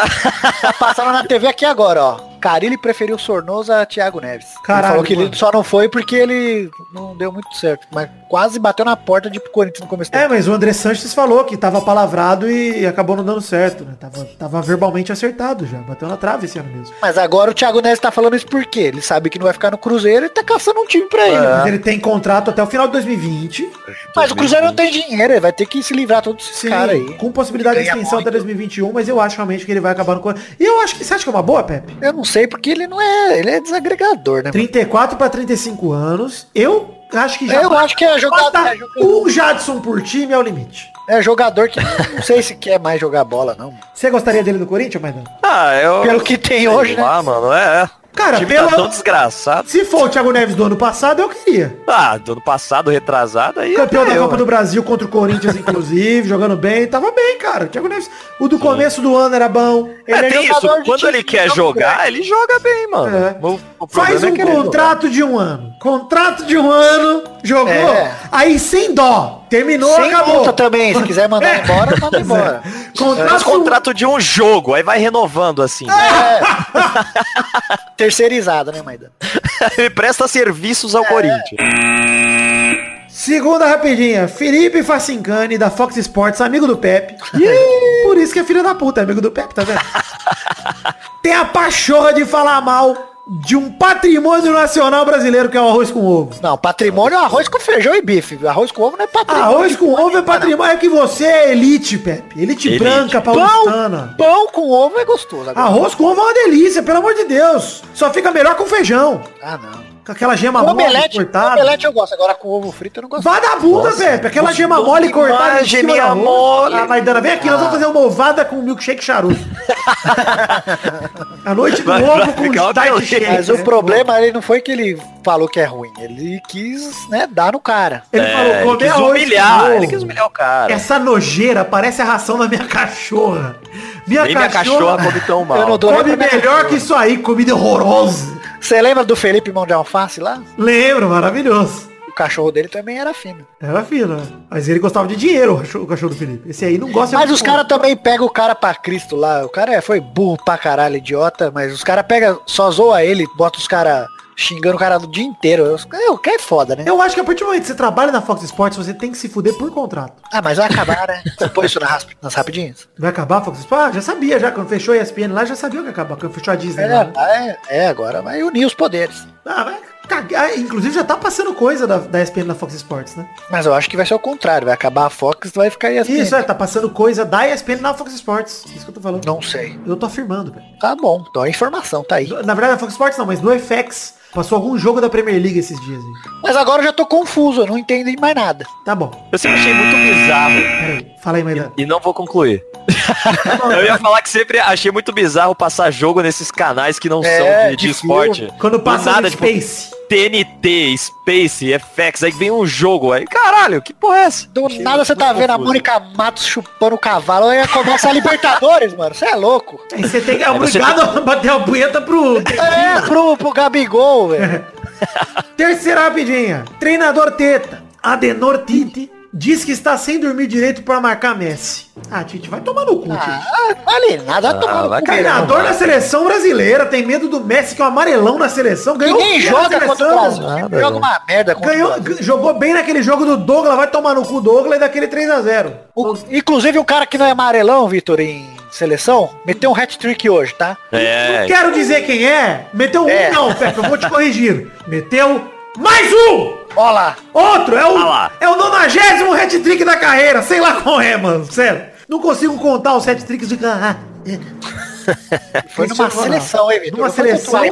Speaker 3: Tá passando na TV aqui agora, ó. Carilli preferiu Sornosa a Thiago Neves.
Speaker 4: Caralho,
Speaker 3: ele falou que
Speaker 4: mano.
Speaker 3: ele só não foi porque ele não deu muito certo. Mas quase bateu na porta de Corinthians no começo
Speaker 4: É, mas o André Sanches falou que tava palavrado e acabou não dando certo, né? Tava, tava verbalmente acertado já. Bateu na trave esse ano mesmo.
Speaker 3: Mas agora o Thiago Neves tá falando isso por quê? Ele sabe que não vai ficar no Cruzeiro e tá caçando um time pra ele.
Speaker 4: Mas ele tem contrato até o final de 2020.
Speaker 3: Mas o Cruzeiro não tem dinheiro, ele vai ter que se livrar todos esses
Speaker 4: Sim,
Speaker 3: caras aí.
Speaker 4: com possibilidade de extensão até
Speaker 3: muito.
Speaker 4: 2021, mas eu acho realmente que ele vai acabar no Corinthians. E eu acho que você acha que é uma boa, Pepe?
Speaker 3: Eu não sei porque ele não é, ele é desagregador, né?
Speaker 4: 34 para 35 anos. Eu acho que já
Speaker 3: Eu acho que é jogador, é jogador,
Speaker 4: um Jadson por time é o limite.
Speaker 3: é jogador que não sei se quer mais jogar bola, não.
Speaker 4: Você gostaria dele no Corinthians, Maidana?
Speaker 2: Ah, eu...
Speaker 3: Pelo que tem hoje,
Speaker 2: Sei
Speaker 3: né?
Speaker 2: lá, mano, é.
Speaker 4: Cara,
Speaker 2: o time
Speaker 4: pelo-
Speaker 2: tá tão desgraçado.
Speaker 4: Se for o Thiago Neves do ano passado, eu queria.
Speaker 2: Ah, do ano passado, retrasado, aí
Speaker 4: Campeão da
Speaker 2: eu,
Speaker 4: Copa
Speaker 2: né?
Speaker 4: do Brasil contra o Corinthians, inclusive, jogando bem. Tava bem, cara. O Thiago Neves, o do começo do ano era bom.
Speaker 2: É,
Speaker 3: Ele é
Speaker 2: tem
Speaker 3: jogador
Speaker 2: isso. Quando ele
Speaker 3: que
Speaker 2: quer
Speaker 3: joga
Speaker 2: jogar, ele joga bem, mano.
Speaker 4: É.
Speaker 2: O, o
Speaker 4: Faz
Speaker 2: é
Speaker 4: um
Speaker 2: jogar.
Speaker 4: contrato de um ano. Contrato de um ano, jogou.
Speaker 3: É.
Speaker 4: Aí sem dó. Terminou,
Speaker 3: Sem
Speaker 4: acabou.
Speaker 3: multa também, se quiser mandar embora, manda embora.
Speaker 4: Contrato,
Speaker 2: Faz contrato de um jogo, aí vai renovando assim.
Speaker 3: Terceirizado, né, Maida?
Speaker 2: ele presta serviços ao Corinthians.
Speaker 4: Segunda rapidinha. Felipe Facincani, da Fox Sports, amigo do Pepe. Por isso que é filho da puta, é amigo do Pepe, tá vendo? Tem a pachorra de falar mal de um patrimônio nacional brasileiro que é o arroz com ovo.
Speaker 3: Não, patrimônio é arroz com feijão e bife. Arroz com ovo não é patrimônio.
Speaker 4: Arroz com ovo é patrimônio. É que você é elite, Pepe. Elite,
Speaker 2: Elite.
Speaker 4: branca, paulistana.
Speaker 3: Pão com ovo é gostoso. Agora,
Speaker 4: Arroz com ovo é uma delícia, pelo amor de Deus. Só fica melhor com feijão.
Speaker 3: Ah, não.
Speaker 4: Com aquela gema
Speaker 3: Com
Speaker 4: mole
Speaker 3: omelete, com
Speaker 4: cortada.
Speaker 3: omelete eu gosto. Agora com ovo frito eu não gosto.
Speaker 4: Vagabunda, Pepe. Aquela gema mole cortada em cima da
Speaker 2: mole.
Speaker 4: Ah, Maidana, vem aqui, nós vamos fazer uma ovada com milkshake charuto. a noite do ovo com
Speaker 2: beleza.
Speaker 4: shake.
Speaker 3: Mas o problema ele não foi que ele falou que é ruim. Ele quis, né, dar no cara.
Speaker 4: Ele
Speaker 2: É,
Speaker 4: falou,
Speaker 2: ele
Speaker 4: comer
Speaker 2: quis
Speaker 4: arroz
Speaker 2: humilhar,
Speaker 4: com
Speaker 2: ele quis humilhar o cara.
Speaker 4: Essa nojeira parece a ração da minha cachorra. Minha
Speaker 2: Nem minha
Speaker 4: cachorra,
Speaker 2: cachorra come tão mal.
Speaker 4: Come melhor
Speaker 3: cachorra.
Speaker 4: que isso aí, comida horrorosa.
Speaker 3: Você lembra do Felipe Mão de Alface lá?
Speaker 4: Lembro, maravilhoso.
Speaker 3: O cachorro dele também era fino.
Speaker 4: Era fino, né? Mas ele gostava de dinheiro, o cachorro, o do Felipe. Esse aí não gosta
Speaker 3: Mas
Speaker 4: de
Speaker 3: os caras também pegam o cara pra Cristo lá. O cara é, foi burro pra caralho, idiota. Mas os caras pegam, só zoa ele, bota os caras xingando o cara do dia inteiro. É, o que é foda, né?
Speaker 4: Eu acho que a partir do momento que você trabalha na Fox Sports, você tem que se fuder por contrato.
Speaker 3: Ah, mas vai acabar, né? Você põe isso na rasp- nas rapidinhas?
Speaker 4: Vai acabar a Fox Sports? Ah, já sabia, já. Quando fechou a ESPN lá, já sabia que ia acabar. Quando fechou a Disney lá. né?
Speaker 3: É, é, é, agora vai unir os poderes.
Speaker 4: Ah, vai cagar. Inclusive já tá passando coisa da, da ESPN na Fox Sports, né?
Speaker 3: Mas eu acho que vai ser o contrário. Vai acabar a Fox e vai ficar ESPN.
Speaker 4: Isso, é, tá passando coisa da ESPN na Fox Sports. Isso que eu tô falando.
Speaker 3: Não sei.
Speaker 4: Eu tô afirmando, velho.
Speaker 3: Tá bom, então a informação tá aí.
Speaker 4: Na verdade, na Fox Sports não, mas no FX passou algum jogo da Premier League esses dias aí.
Speaker 3: Mas agora eu já tô confuso, eu não entendo mais nada.
Speaker 4: Tá bom.
Speaker 2: Eu sempre achei muito bizarro.
Speaker 4: Peraí. Fala aí, Maidana.
Speaker 2: E não vou concluir. eu ia falar que sempre achei muito bizarro passar jogo nesses canais que não
Speaker 3: É,
Speaker 2: são de, de
Speaker 3: de
Speaker 2: esporte.
Speaker 4: Quando
Speaker 2: Do
Speaker 4: passa
Speaker 2: nada,
Speaker 4: no
Speaker 2: tipo,
Speaker 4: Space.
Speaker 2: TNT, Space, FX, aí vem um jogo. Aí, caralho, que porra é essa?
Speaker 3: Do
Speaker 2: Achei
Speaker 3: nada você tá vendo a
Speaker 2: confuso.
Speaker 3: Mônica Matos chupando o cavalo, aí começa a Libertadores, mano. Você é louco.
Speaker 4: Aí você tem que é obrigado a bater a punheta pro...
Speaker 3: É, pro, pro Gabigol, velho.
Speaker 4: Terceira rapidinha. Treinador Teta, Adenor Tite, diz que está sem dormir direito para marcar Messi. Ah, Tite, vai tomar no cu, Tite.
Speaker 3: Ah, vale nada, vai tomar no cu.
Speaker 4: Treinador da seleção brasileira, tem medo do Messi, que é um amarelão na seleção. Ganhou
Speaker 3: Ninguém joga
Speaker 4: na
Speaker 3: contra o
Speaker 4: seleção?
Speaker 3: Brasil.
Speaker 2: Nada,
Speaker 3: joga uma merda contra
Speaker 4: Ganhou,
Speaker 3: o Brasil.
Speaker 4: g- jogou bem naquele jogo do Douglas, vai tomar no cu Douglas e daquele 3x0.
Speaker 3: O- inclusive o cara que não é amarelão, Vitor, em seleção, meteu um hat-trick hoje, tá?
Speaker 2: É,
Speaker 4: Não quero dizer quem é, meteu
Speaker 3: É.
Speaker 4: um não, Pepe, eu vou te corrigir. Meteu mais um!
Speaker 3: Ó lá.
Speaker 4: Outro, é o,
Speaker 2: Ah lá.
Speaker 4: é o 90 hat-trick da carreira, sei lá qual é, mano, sério. Não consigo contar os hat-tricks de... É.
Speaker 3: Foi numa
Speaker 4: Ronaldo.
Speaker 3: seleção, hein, Vitor?
Speaker 4: Numa seleção,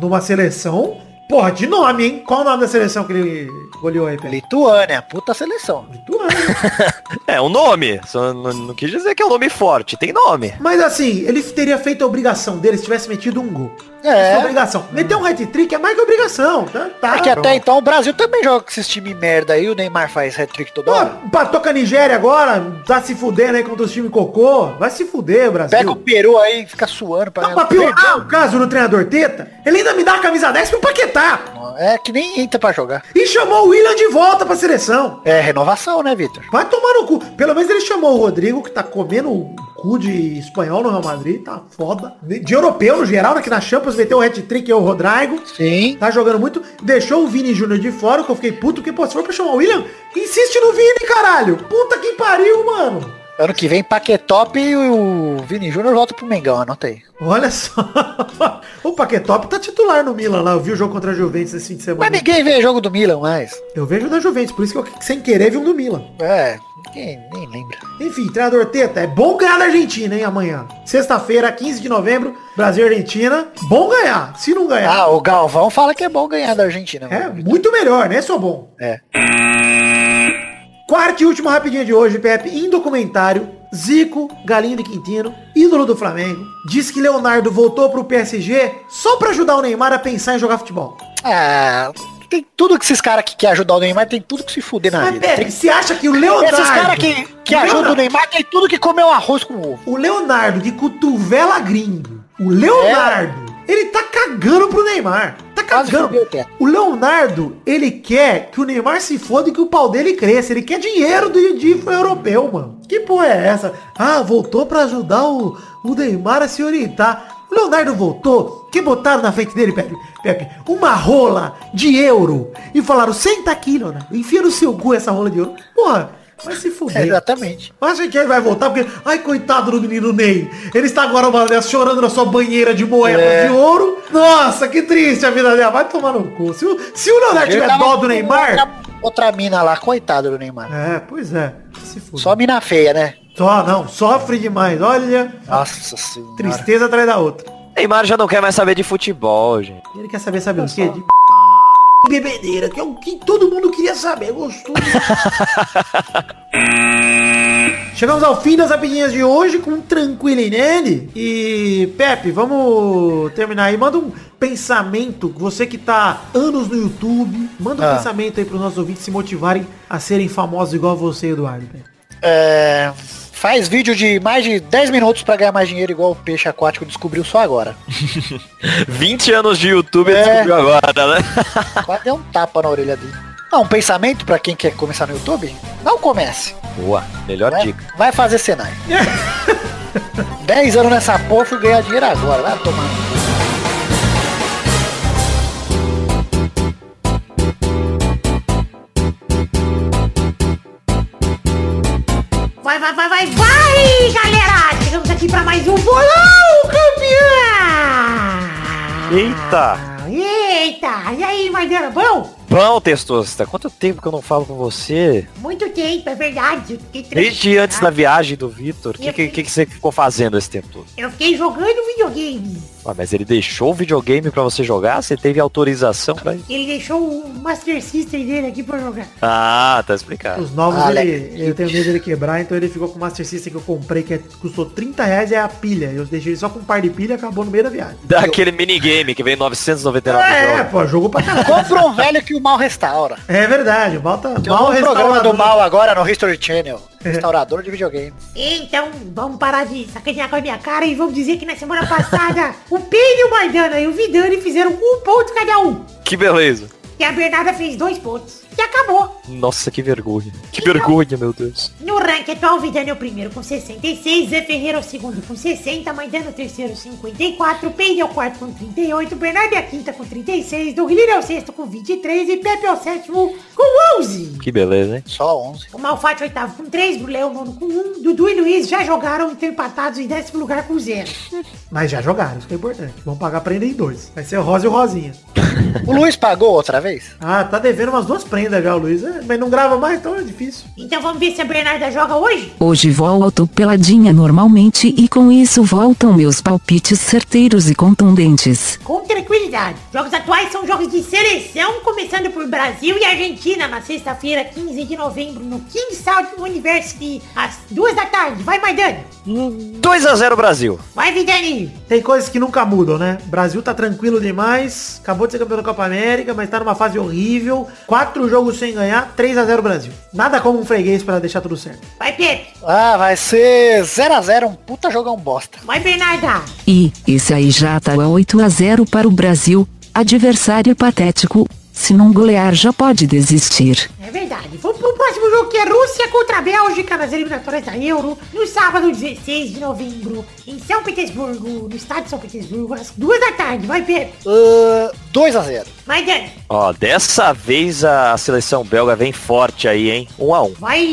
Speaker 4: numa seleção, porra, de nome, hein? Qual o nome da seleção que ele goleou aí, Pepe?
Speaker 3: Lituânia, puta seleção.
Speaker 4: Lituânia.
Speaker 2: é um nome. Só não, não quis dizer que é um nome forte. Tem nome.
Speaker 4: Mas assim, ele teria feito a obrigação dele se tivesse metido um gol. É.
Speaker 3: É.
Speaker 4: obrigação. Meter um hat-trick é mais que obrigação. Tá, tá.
Speaker 3: É que até então o Brasil também joga com esses times merda aí, o Neymar faz hat-trick toda
Speaker 4: Pô,
Speaker 3: hora.
Speaker 4: empatou com a Nigéria agora, tá se fudendo aí contra os times cocô. Vai se fuder, Brasil.
Speaker 3: Pega o Peru aí, fica suando pra
Speaker 4: Não, pra piorar o caso do treinador Teta, ele ainda me dá a camisa 10 pro Paquetá.
Speaker 3: É que nem entra pra jogar.
Speaker 4: E chamou o William de volta pra seleção.
Speaker 3: É renovação, né, Vitor?
Speaker 4: Vai tomar no cu. Pelo menos ele chamou o Rodrigo, que tá comendo o cu de espanhol no Real Madrid. Tá foda. De europeu, no geral, né, que na Champions meteu o hat-trick e o Rodrigo.
Speaker 3: Sim.
Speaker 4: Tá jogando muito. Deixou o Vini Júnior de fora, que eu fiquei puto. Porque, pô, se for pra chamar o William, insiste no Vini, caralho. Puta que pariu, mano.
Speaker 3: Ano que vem, Paquetop e o Vini Júnior volta pro Mengão, anota aí.
Speaker 4: Olha só. o Paquetop tá titular no Milan lá. Eu vi o jogo contra a Juventus esse fim de semana.
Speaker 3: Mas ninguém vê jogo do Milan mais.
Speaker 4: Eu vejo da Juventus, por isso que eu, sem querer, vi um do Milan.
Speaker 3: É, ninguém nem lembra.
Speaker 4: Enfim, treinador Teta, é bom ganhar da Argentina, hein, amanhã. Sexta-feira, 15 de novembro, Brasil e Argentina. Bom ganhar. Se não ganhar,
Speaker 3: Ah, o Galvão fala que é bom ganhar da Argentina.
Speaker 4: é
Speaker 3: mano.
Speaker 4: muito melhor, né, só bom.
Speaker 3: É.
Speaker 4: Quarta e última rapidinha de hoje, Pepe, em documentário, Zico, Galinho de Quintino, ídolo do Flamengo, diz que Leonardo voltou pro PSG só pra ajudar o Neymar a pensar em jogar futebol.
Speaker 3: Ah, tem tudo que esses caras que querem ajudar o Neymar tem tudo que se fuder na
Speaker 4: Mas,
Speaker 3: vida.
Speaker 4: Pepe,
Speaker 3: Tem-
Speaker 4: você acha que o Leonardo...
Speaker 3: Esses caras que, que
Speaker 4: o
Speaker 3: ajudam o Neymar tem tudo que comer um arroz com ovo.
Speaker 4: O Leonardo de cotovela gringo. O Leonardo, ele tá cagando pro Neymar. Tá cagando.
Speaker 3: o
Speaker 4: Leonardo, ele quer que o Neymar se foda e que o pau dele cresça. Ele quer dinheiro do de europeu, mano. Que porra é essa? Ah, voltou pra ajudar o, o Neymar a se orientar. Leonardo voltou. Que botaram na frente dele, Pepe? Pepe, uma rola de euro. E falaram, senta aqui, Leonardo. Enfia no seu cu essa rola de euro. Porra, vai se
Speaker 3: É,
Speaker 4: fuder.
Speaker 3: exatamente.
Speaker 4: Acha que ele vai voltar? Porque, ai, coitado do menino Ney. Ele está agora uma chorando na sua banheira de moedas
Speaker 3: É.
Speaker 4: de ouro. Nossa, que triste a vida dela. Vai tomar no cu. Se o, se o Leonardo tiver dó do Neymar...
Speaker 3: Outra, outra mina lá, coitado do Neymar.
Speaker 4: É, pois é. Se fuder.
Speaker 3: Só mina feia, né?
Speaker 4: Só, não. Sofre demais. Olha,
Speaker 3: Nossa senhora.
Speaker 4: tristeza atrás da outra.
Speaker 2: Neymar já não quer mais saber de futebol, gente.
Speaker 4: Ele quer saber, sabe o quê? De bebedeira, que é o que todo mundo queria saber. Gostoso. Chegamos ao fim das rapidinhas de hoje com Tranquilinelli. E, Pepe, vamos terminar aí. Manda um pensamento, você que tá anos no YouTube, manda um
Speaker 3: Ah.
Speaker 4: pensamento aí pros nossos ouvintes se motivarem a serem famosos igual você, Eduardo. Pepe.
Speaker 3: É, faz vídeo de mais de 10 minutos pra ganhar mais dinheiro igual o peixe aquático descobriu só agora.
Speaker 2: 20 anos de YouTube
Speaker 3: É.
Speaker 2: descobriu agora, né?
Speaker 3: Quase deu um tapa na orelha dele. Não, um pensamento pra quem quer começar no YouTube? Não comece.
Speaker 2: Boa, melhor
Speaker 3: Vai,
Speaker 2: dica.
Speaker 3: vai fazer Senai. 10 anos nessa porra, fui ganhar dinheiro agora. Vai tomar.
Speaker 5: Vai, vai, vai, vai, vai, galera! Chegamos aqui pra mais um bolão, campeão!
Speaker 2: Eita!
Speaker 5: Eita! E aí, Maidana, bom?
Speaker 2: Bom, Testosta, quanto tempo que eu não falo com você?
Speaker 5: Muito tempo, é verdade.
Speaker 2: Desde antes da
Speaker 5: tranquilo.
Speaker 2: viagem do Vitor, o que, que, que você ficou fazendo esse tempo todo?
Speaker 5: Eu fiquei jogando videogame.
Speaker 2: Ah, mas ele deixou o videogame pra você jogar? Você teve autorização pra isso?
Speaker 5: Ele deixou o Master System dele aqui pra jogar.
Speaker 2: Ah, tá explicado.
Speaker 4: Os novos,
Speaker 3: Ah,
Speaker 4: ele, eu tenho medo dele quebrar, então ele ficou com o Master System que eu comprei, que é- custou 30 reais, é a pilha. Eu deixei ele só com um par de pilha e acabou no meio da viagem.
Speaker 2: Daquele minigame que vem 999
Speaker 4: É,
Speaker 2: jogos.
Speaker 4: pô, jogo pra caralho.
Speaker 3: Compra um velho que o mal restaura.
Speaker 4: É verdade, volta
Speaker 3: Tem um
Speaker 4: mal
Speaker 3: programa
Speaker 4: restaurador.
Speaker 3: do mal agora no History Channel. Restaurador de videogame.
Speaker 5: Então, vamos parar de sacanear com a minha cara e vamos dizer que na semana passada o Pedro, o Maidana e o Vidani fizeram um ponto cada um.
Speaker 2: Que beleza.
Speaker 5: E a Bernarda fez dois pontos. E acabou.
Speaker 2: Nossa, que vergonha. Que vergonha, meu Deus.
Speaker 5: No ranking atual, o Vidani é o primeiro com 66, Zé Ferreira é o segundo com 60, Maidana é o terceiro 54, Peide é o quarto com 38, Bernardo é a quinta com 36, Douglas é o sexto com 23 e Pepe é o sétimo com 11.
Speaker 2: Que beleza, hein?
Speaker 3: Só 11.
Speaker 5: O Malfatti é o oitavo com 3, Brulé é o nono com 1, Dudu e Luiz já jogaram e estão empatados em décimo lugar com 0.
Speaker 4: Mas já jogaram, isso que é importante. Vamos pagar prenda em dois. Vai ser o Rosa e o Rosinha.
Speaker 3: O Luiz pagou outra vez?
Speaker 4: Ah, tá devendo umas duas prendas já, o Luiz. É? Mas não grava mais, então é difícil.
Speaker 5: Então vamos ver se a Bernarda joga hoje?
Speaker 6: Hoje volto peladinha normalmente e com isso voltam meus palpites certeiros e contundentes.
Speaker 5: Com tranquilidade. Jogos atuais são jogos de seleção, começando por Brasil e Argentina na sexta-feira, 15 de novembro, no King South University, às duas da tarde. Vai, Maidana.
Speaker 2: 2x0 Brasil.
Speaker 5: Vai, Vidani.
Speaker 4: Tem coisas que nunca mudam, né? Brasil tá tranquilo demais, acabou de ser campeão da Copa América, mas tá numa fase horrível. Quatro jogos sem ganhar, 3 a 0 Brasil. Nada como um freguês pra deixar tudo certo.
Speaker 5: Vai, Pepe.
Speaker 3: Ah, vai ser 0x0, um puta jogão bosta.
Speaker 5: Vai, Bernarda.
Speaker 6: E esse aí já tá 8 a 0 para o Brasil, adversário patético. Se não golear já pode desistir.
Speaker 5: É verdade. Vamos pro próximo jogo que é Rússia contra a Bélgica nas eliminatórias da Euro, no sábado 16 de novembro, em São Petersburgo, no estado de São Petersburgo, às duas da tarde. Vai, Pepe.
Speaker 3: Uh, 2x0.
Speaker 5: Vai, Dani.
Speaker 2: Ó, dessa vez a seleção belga vem forte aí, hein? 1x1.
Speaker 5: Vai,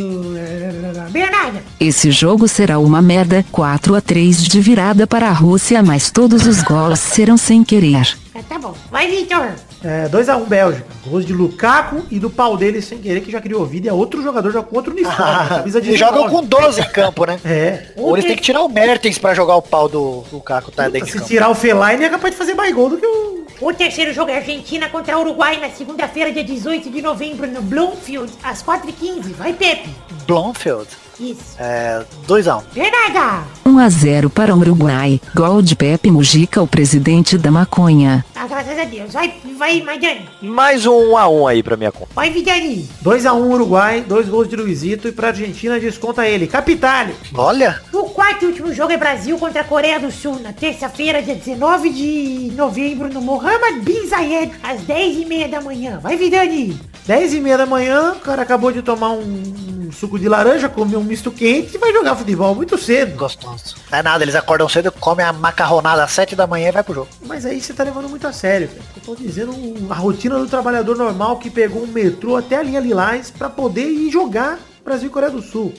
Speaker 5: uh, Bernarda.
Speaker 6: Esse jogo será uma merda, 4 a 3 de virada para a Rússia, mas todos os gols serão sem querer.
Speaker 5: Ah, tá bom. Vai, Victor.
Speaker 4: É, 2x1 Bélgica. Gols de Lukaku e do pau dele sem querer, que já criou vida. E é outro jogador já com outro uniforme. de
Speaker 3: Eles jogam
Speaker 4: 19.
Speaker 3: com 12 em campo, né?
Speaker 4: É.
Speaker 3: Ou eles têm que tirar o Mertens pra jogar o pau do, Caco, tá de
Speaker 4: Se tirar o Fellaini é capaz de fazer mais gol do que o...
Speaker 5: O terceiro jogo é Argentina contra o Uruguai na segunda-feira, dia 18 de novembro, no Bloomfield, às 4h15. Vai, Pepe.
Speaker 3: Blomfield.
Speaker 5: Isso.
Speaker 3: É, 2x1.
Speaker 5: Bernarda.
Speaker 6: 1 a 0 para o Uruguai. Gol de Pepe Mujica, o presidente da maconha.
Speaker 5: Ah, graças a Deus. Vai, vai, Maidani.
Speaker 2: Mais um 1x1 aí pra minha conta.
Speaker 5: Vai, Vidani.
Speaker 4: 2x1 Uruguai, dois gols de Luizito e pra Argentina desconta ele. Capitale.
Speaker 3: Olha,
Speaker 5: O quarto e último jogo é Brasil contra a Coreia do Sul, na terça-feira, dia 19 de novembro, no Mohammed Bin Zayed, às 10h30 da manhã. Vai, Vidani.
Speaker 4: 10 e meia da manhã, o cara acabou de tomar um, um suco de laranja, comeu um misto quente e vai jogar futebol muito cedo.
Speaker 3: gostoso. Não é nada, eles acordam cedo, comem a macarronada às 7 da manhã e vai pro jogo.
Speaker 4: Mas aí você tá levando muito a sério, cara. Eu tô dizendo a rotina do trabalhador normal que pegou um metrô até a linha Lilás pra poder ir jogar Brasil e Coreia do Sul.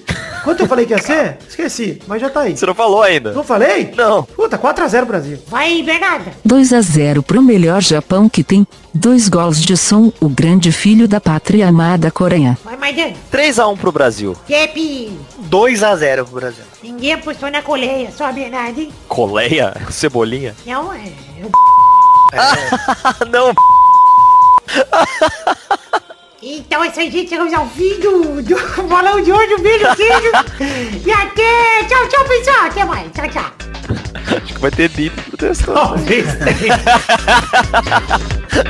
Speaker 4: Quanto eu falei que ia ser? Esqueci, mas já tá aí.
Speaker 2: Você não falou ainda?
Speaker 4: Não falei?
Speaker 2: Não.
Speaker 4: Puta, 4x0 Brasil.
Speaker 5: Vai, Bernarda.
Speaker 6: 2 a 0 pro melhor Japão que tem. Dois gols de som, o grande filho da pátria amada Coreia.
Speaker 5: Vai, Maidani.
Speaker 2: 3x1 pro Brasil.
Speaker 5: Pepe.
Speaker 3: 2x0 pro Brasil.
Speaker 5: Ninguém apostou na coleia, só a Bernarda, hein?
Speaker 2: Coleia? Cebolinha?
Speaker 5: Não, é...
Speaker 2: não.
Speaker 5: Então é isso aí, gente. Chegamos ao fim do, do bolão de hoje. Um beijo, queijo. e até... Tchau, tchau, pessoal. Até mais. Tchau, tchau.
Speaker 2: Acho que vai ter bip pro texto.
Speaker 4: Talvez.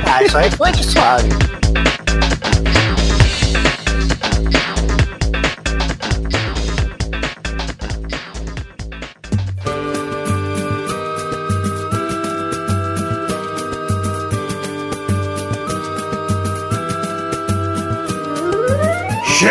Speaker 3: Ah, isso aí foi de suave.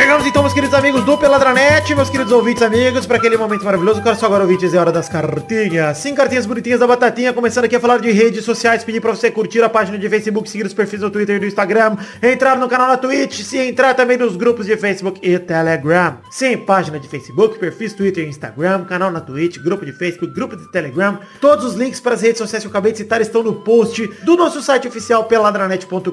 Speaker 4: Chegamos então, meus queridos amigos do Peladranet, meus queridos ouvintes amigos, para aquele momento maravilhoso. Quero só agora, ouvintes, é hora das cartinhas. Sim, cartinhas bonitinhas da Batatinha, começando aqui a falar de redes sociais, pedir pra você curtir a página de Facebook, seguir os perfis no Twitter e no Instagram, entrar no canal na Twitch, se entrar também nos grupos de Facebook e Telegram. Sim, página de Facebook, perfis Twitter e Instagram, canal na Twitch, grupo de Facebook, grupo de Telegram. Todos os links para as redes sociais que eu acabei de citar estão no post do nosso site oficial peladranet.com.br.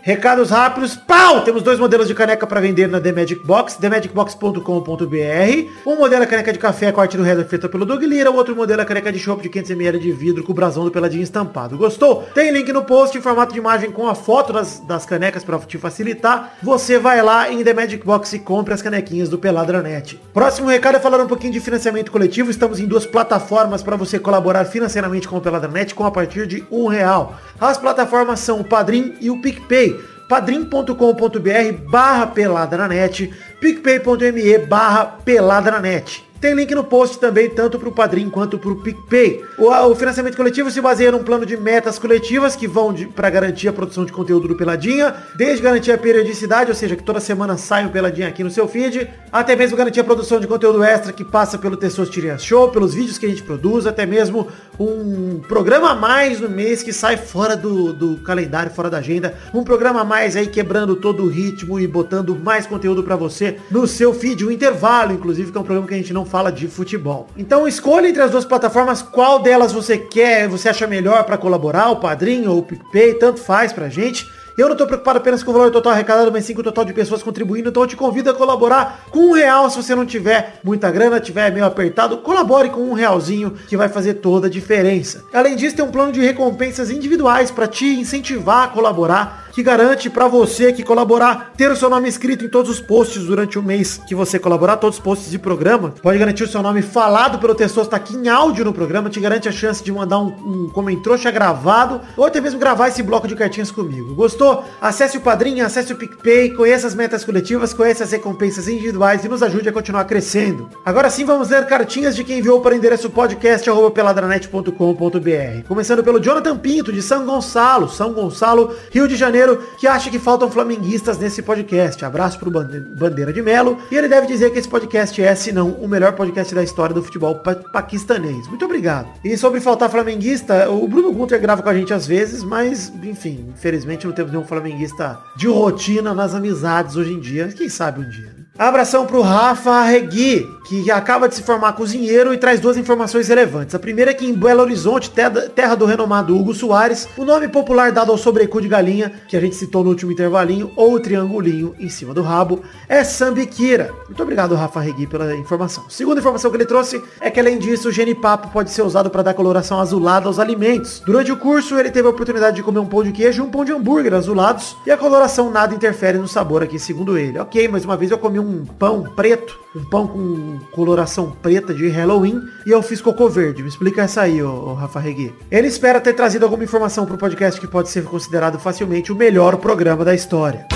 Speaker 4: Recados rápidos, pau! Temos dois modelos de caneca para vender na The Magic Box, themagicbox.com.br. Um modelo é caneca de café com arte do Heather feita pelo Doug Lira, o outro modelo é caneca de chopp de 500ml de vidro com o brasão do Peladinho estampado. Gostou? Tem link no post em formato de imagem com a foto das, das canecas para te facilitar. Você vai lá em The Magic Box e compra as canequinhas do Peladranet. Próximo recado é falar um pouquinho de financiamento coletivo. Estamos em duas plataformas para você colaborar financeiramente com o Peladranet com a partir de um real. As plataformas são o Padrim e o PicPay padrim.com.br barra peladranet, picpay.me barra peladranet. Tem link no post também, tanto para o Padrim quanto para o PicPay. O, o financiamento coletivo se baseia num plano de metas coletivas que vão para garantir a produção de conteúdo do Peladinha, desde garantir a periodicidade, ou seja, que toda semana sai um Peladinha aqui no seu feed, até mesmo garantir a produção de conteúdo extra que passa pelo Testosteria Show, pelos vídeos que a gente produz, até mesmo um programa a mais no mês que sai fora do, do calendário, fora da agenda. Um programa a mais aí quebrando todo o ritmo e botando mais conteúdo para você no seu feed, o intervalo, inclusive, que é um programa que a gente não fala de futebol. Então escolha entre as duas plataformas qual delas você quer, você acha melhor para colaborar, o Padrinho ou o PicPay, tanto faz pra gente. Eu não tô preocupado apenas com o valor total arrecadado, mas sim com o total de pessoas contribuindo. Então eu te convido a colaborar com um real se você não tiver muita grana, tiver meio apertado. Colabore com um realzinho que vai fazer toda a diferença. Além disso, tem um plano de recompensas individuais para te incentivar a colaborar que garante para você que colaborar ter o seu nome escrito em todos os posts durante o mês que você colaborar, todos os posts de programa. Pode garantir o seu nome falado pelo Tessosta tá aqui em áudio no programa, te garante a chance de mandar um, um comentrouxa gravado ou até mesmo gravar esse bloco de cartinhas comigo. Gostou? Acesse o Padrinho, acesse o PicPay, conheça as metas coletivas, conheça as recompensas individuais e nos ajude a continuar crescendo. Agora sim vamos ler cartinhas de quem enviou para o endereço podcast@peladranet.com.br. Começando pelo Jonathan Pinto de São Gonçalo, São Gonçalo, Rio de Janeiro que acha que faltam flamenguistas nesse podcast. Abraço pro Bandeira de Melo. E ele deve dizer que esse podcast é, se não, o melhor podcast da história do futebol pa paquistanês. Muito obrigado. E sobre faltar flamenguista, o Bruno Gunter grava com a gente às vezes, mas, enfim, infelizmente não temos nenhum flamenguista de rotina nas amizades hoje em dia. Quem sabe um dia? Abração pro Rafa Regui, que acaba de se formar cozinheiro e traz duas informações relevantes. A primeira é que em Belo Horizonte, terra do renomado Hugo Soares, o nome popular dado ao sobrecu de galinha, que a gente citou no último intervalinho, ou o triangulinho em cima do rabo, é sambiquira. Muito obrigado, Rafa Regui, pela informação. Segunda informação que ele trouxe é que, além disso, o genipapo pode ser usado para dar coloração azulada aos alimentos. Durante o curso, ele teve a oportunidade de comer um pão de queijo e um pão de hambúrguer azulados, e a coloração nada interfere no sabor aqui, segundo ele. Ok, mas uma vez eu comi um um pão preto, um pão com coloração preta de Halloween, e eu fiz cocô verde. Me explica essa aí, ô, ô Rafa Regui. Ele espera ter trazido alguma informação pro podcast que pode ser considerado facilmente o melhor programa da história.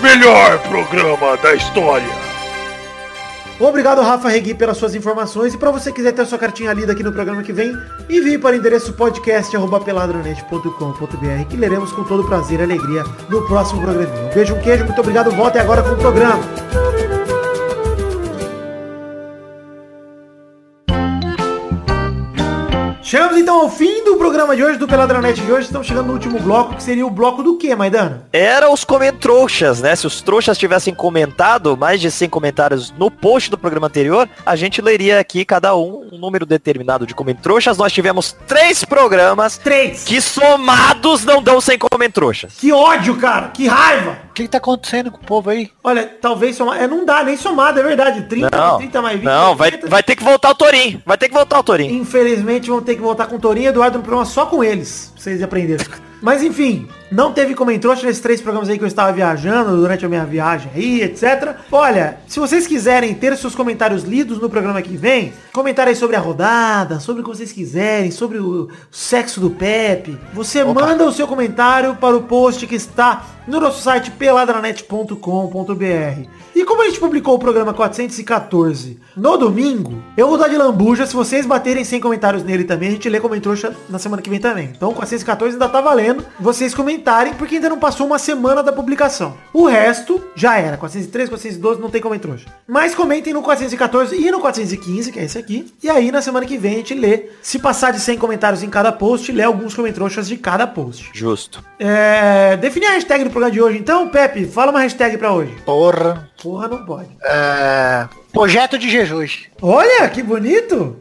Speaker 2: Melhor programa da história.
Speaker 4: Obrigado, Rafa Regui, pelas suas informações. E para você quiser ter a sua cartinha lida aqui no programa que vem, envie para o endereço podcast.peladronet.com.br que leremos com todo prazer e alegria no próximo programa. Um beijo, um queijo, muito obrigado. Voltem agora com o programa. Chegamos então ao fim do programa de hoje, do Peladranet de hoje. Estamos chegando no último bloco, que seria o bloco do que, Maidana?
Speaker 2: Era os comentrouxas, né? Se os trouxas tivessem comentado mais de 100 comentários no post do programa anterior, a gente leria aqui cada um um número determinado de comentrouxas. Nós tivemos três programas.
Speaker 4: Três!
Speaker 2: Que somados não dão 100 comentrouxas.
Speaker 4: Que ódio, cara! Que raiva!
Speaker 3: O que, que tá acontecendo com o povo aí?
Speaker 4: Olha, talvez somar. É, não dá, nem somado, é verdade. 30,
Speaker 2: não,
Speaker 4: 30 mais 20.
Speaker 2: Não, vai, vai ter que voltar o Torim. Vai ter que voltar o Torim.
Speaker 4: Infelizmente vão ter que voltar com o Torinho e Eduardo no programa só com eles. Pra vocês aprenderem. Mas enfim, não teve comentrouxa nesses três programas aí que eu estava viajando durante a minha viagem aí, etc. Olha, se vocês quiserem ter seus comentários lidos no programa que vem, comentário aí sobre a rodada, sobre o que vocês quiserem, sobre o sexo do Pepe, você Opa. manda o seu comentário para o post que está no nosso site peladranet.com.br. E como a gente publicou o programa 414 no domingo, eu vou dar de lambuja, se vocês baterem 100 comentários nele também, a gente lê comentrouxa na semana que vem também. Então 414 ainda tá valendo vocês comentarem, porque ainda não passou uma semana da publicação. O resto já era, 403, 412 não tem comentrouxa. Mas comentem no 414 e no 415, que é esse aqui. E aí na semana que vem a gente lê, se passar de 100 comentários em cada post, lê alguns comentrouxas de cada post.
Speaker 2: Justo.
Speaker 4: É, definir a hashtag do programa de hoje então, Pepe, fala uma hashtag pra hoje.
Speaker 3: Porra.
Speaker 4: Porra, não pode.
Speaker 3: É... Projeto de Jesus.
Speaker 4: Olha, que bonito.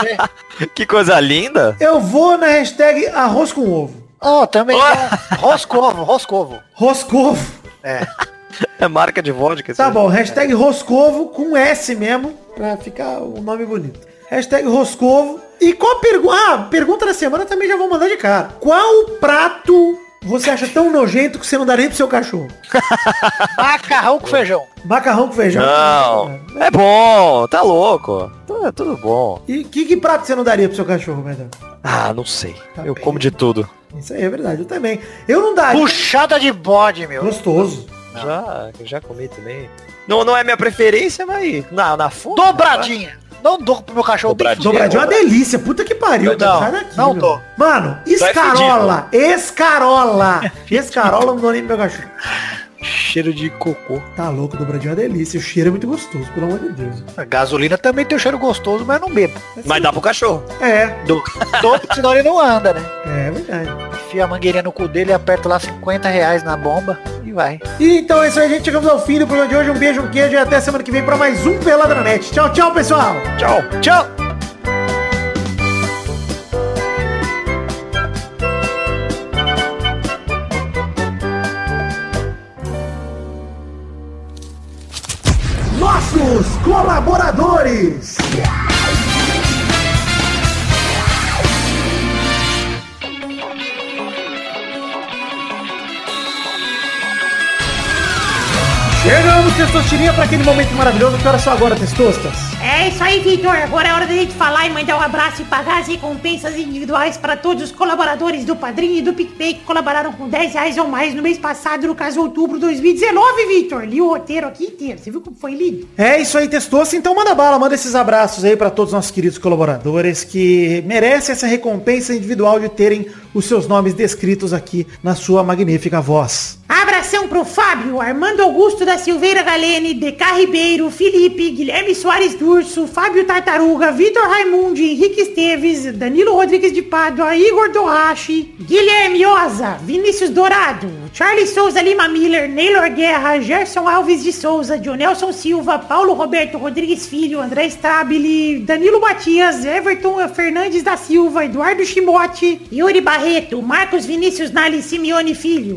Speaker 2: que coisa linda.
Speaker 4: Eu vou na hashtag arroz com ovo.
Speaker 3: Oh, também. Oh. Roscovo, Roscovo.
Speaker 4: Roscovo.
Speaker 3: É.
Speaker 2: É marca de vodka.
Speaker 4: Tá bom, hashtag Roscovo com S mesmo, pra ficar o um nome bonito. Hashtag Roscovo. E qual a pergunta? Ah, pergunta da semana também já vou mandar de cara. Qual prato você acha tão nojento que você não dá nem pro seu cachorro?
Speaker 3: Macarrão com feijão.
Speaker 4: Macarrão com feijão.
Speaker 2: Não, é bom, tá louco. É tudo bom.
Speaker 4: E que, que prato você não daria pro seu cachorro, Medão?
Speaker 2: Ah, não sei. Tá eu bem. como de tudo.
Speaker 4: Isso aí é verdade, eu também. Eu não daria.
Speaker 3: Puxada de bode, meu.
Speaker 4: Gostoso.
Speaker 2: Já, já comi também. Não, não é minha preferência, mas na, na
Speaker 3: fome. Dobradinha. Não dou pro meu cachorro.
Speaker 4: Dobradinha, Dobradinha é uma delícia. Puta que pariu.
Speaker 3: Não, daqui, não dou.
Speaker 4: Mano, escarola. Escarola. Escarola não dou nem pro meu cachorro.
Speaker 3: Cheiro de cocô.
Speaker 4: Tá louco, dobradinho é uma delícia. O cheiro é muito gostoso, pelo amor de Deus.
Speaker 3: A gasolina também tem um cheiro gostoso, mas não bebo.
Speaker 2: Mas dá pro cachorro.
Speaker 4: É.
Speaker 3: Do, do, senão ele não anda, né?
Speaker 4: É verdade.
Speaker 3: Enfia a mangueirinha no cu dele, aperta lá 50 reais na bomba e vai.
Speaker 4: E então é isso aí, gente. Chegamos ao fim do programa de hoje. Um beijo, um queijo e até semana que vem pra mais um Peladranet. Tchau, tchau, pessoal.
Speaker 2: Tchau.
Speaker 4: Tchau. Nossos colaboradores. Chegamos, Testosterinha, para aquele momento maravilhoso. Que hora só agora, Testostas?
Speaker 5: É isso aí, Vitor. Agora é hora da gente falar e mandar um abraço e pagar as recompensas individuais para todos os colaboradores do Padrinho e do PicPay que colaboraram com 10 reais ou mais no mês passado, no caso outubro de 2019, Vitor. Li o roteiro aqui inteiro. Você viu como foi lido?
Speaker 4: É isso aí, Testosta. Então manda bala, manda esses abraços aí para todos os nossos queridos colaboradores que merecem essa recompensa individual de terem os seus nomes descritos aqui na sua magnífica voz.
Speaker 5: Abração pro Fábio, Armando Augusto da Silveira Galene, DK Ribeiro, Felipe, Guilherme Soares Durso, Fábio Tartaruga, Vitor Raimundi, Henrique Esteves, Danilo Rodrigues de Pádua, Igor Dohashi, Guilherme Oza, Vinícius Dourado, Charles Souza Lima Miller, Neylor Guerra, Gerson Alves de Souza, Dionelson Silva, Paulo Roberto Rodrigues Filho, André Stabile, Danilo Matias, Everton Fernandes da Silva, Eduardo Chimote, Yuri Barreto, Marcos Vinícius Nali Simeone Filho,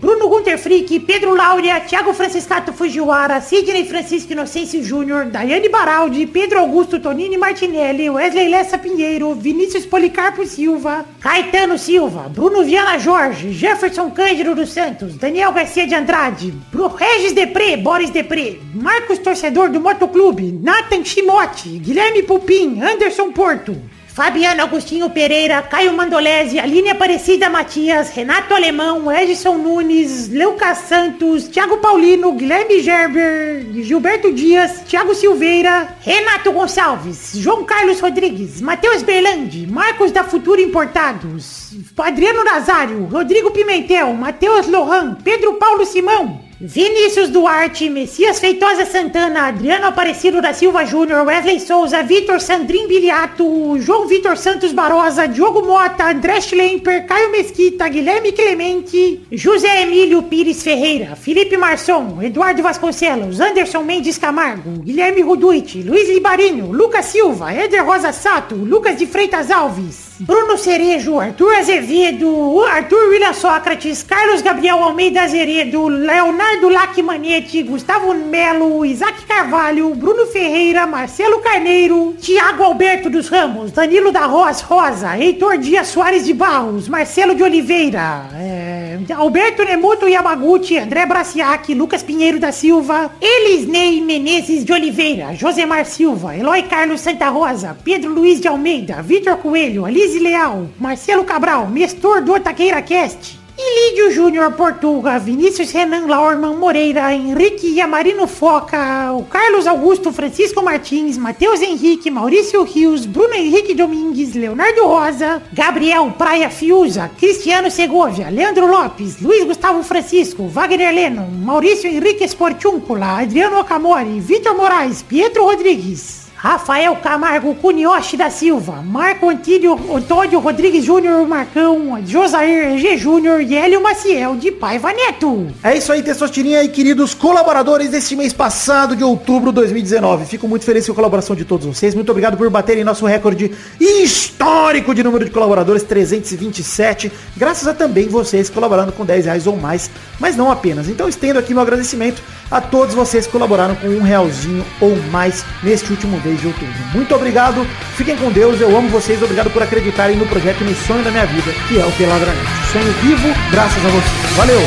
Speaker 5: Bruno Gunter Frick, Pedro Laura, Thiago Franciscato Fujiwara, Sidney Francisco Inocêncio Júnior, Daiane Baraldi, Pedro Augusto Tonini Martinelli, Wesley Lessa Pinheiro, Vinícius Policarpo Silva, Caetano Silva, Bruno Viana Jorge, Jefferson Cândido dos Santos, Daniel Garcia de Andrade, Regis Depré, Boris Depré, Marcos Torcedor do Motoclube, Nathan Chimote, Guilherme Pupim, Anderson Porto, Fabiano Agostinho Pereira, Caio Mandolese, Aline Aparecida Matias, Renato Alemão, Edson Nunes, Lucas Santos, Thiago Paulino, Guilherme Gerber, Gilberto Dias, Thiago Silveira, Renato Gonçalves, João Carlos Rodrigues, Matheus Berlandi, Marcos da Futura Importados, Adriano Nazário, Rodrigo Pimentel, Matheus Lohan, Pedro Paulo Simão, Vinícius Duarte, Messias Feitosa Santana, Adriano Aparecido da Silva Júnior, Wesley Souza, Vitor Sandrin Biliato, João Vitor Santos Barosa, Diogo Mota, André Schlemper, Caio Mesquita, Guilherme Clemente, José Emílio Pires Ferreira, Felipe Marçom, Eduardo Vasconcelos, Anderson Mendes Camargo, Guilherme Ruduit, Luiz Libarino, Lucas Silva, Eder Rosa Sato, Lucas de Freitas Alves, Bruno Cerejo, Arthur Azevedo, Arthur William Sócrates, Carlos Gabriel Almeida Azeredo, Leonardo Lacmanetti, Gustavo Melo, Isaac Carvalho, Bruno Ferreira, Marcelo Carneiro, Tiago Alberto dos Ramos, Danilo da Roz Rosa, Heitor Dias Soares de Barros, Marcelo de Oliveira, é, Alberto Nemoto Yamaguchi, André Braciac, Lucas Pinheiro da Silva, Elisnei Menezes de Oliveira, Josemar Silva, Eloy Carlos Santa Rosa, Pedro Luiz de Almeida, Vitor Coelho, Alice Leal, Marcelo Cabral, Mestor do Otaqueira Cast, e Lídio Júnior Portuga, Vinícius Renan Laurman Moreira, Henrique Yamarino Foca, o Carlos Augusto Francisco Martins, Matheus Henrique, Maurício Rios, Bruno Henrique Domingues, Leonardo Rosa, Gabriel Praia Fiuza, Cristiano Segovia, Leandro Lopes, Luiz Gustavo Francisco, Wagner Leno, Maurício Henrique Esportúncula, Adriano Okamori, Vitor Moraes, Pietro Rodrigues, Rafael Camargo Cunioche da Silva, Marco Antílio Antônio Rodrigues Júnior Marcão, Josair G. Júnior e Hélio Maciel de Paiva Neto.
Speaker 4: É isso aí, Testosterinha e queridos colaboradores deste mês passado de outubro de 2019. Fico muito feliz com a colaboração de todos vocês. Muito obrigado por baterem nosso recorde histórico de número de colaboradores, 327. Graças a também vocês colaborando com 10 reais ou mais, mas não apenas. Então estendo aqui meu agradecimento a todos vocês que colaboraram com um realzinho ou mais neste último mês de outubro. Muito obrigado, fiquem com Deus, eu amo vocês, obrigado por acreditarem no projeto e no sonho da minha vida, que é o Peladranete. Sonho vivo, graças a vocês. Valeu!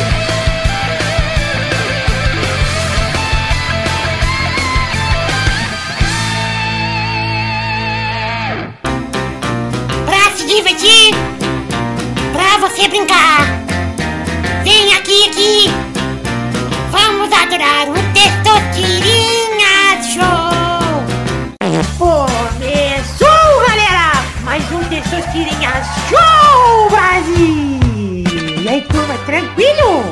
Speaker 5: Pra se divertir, pra você brincar. Vem aqui, aqui. Vamos adorar o Começou, galera! Mais um Testosterinha Show, Brasil! E aí, turma, tranquilo?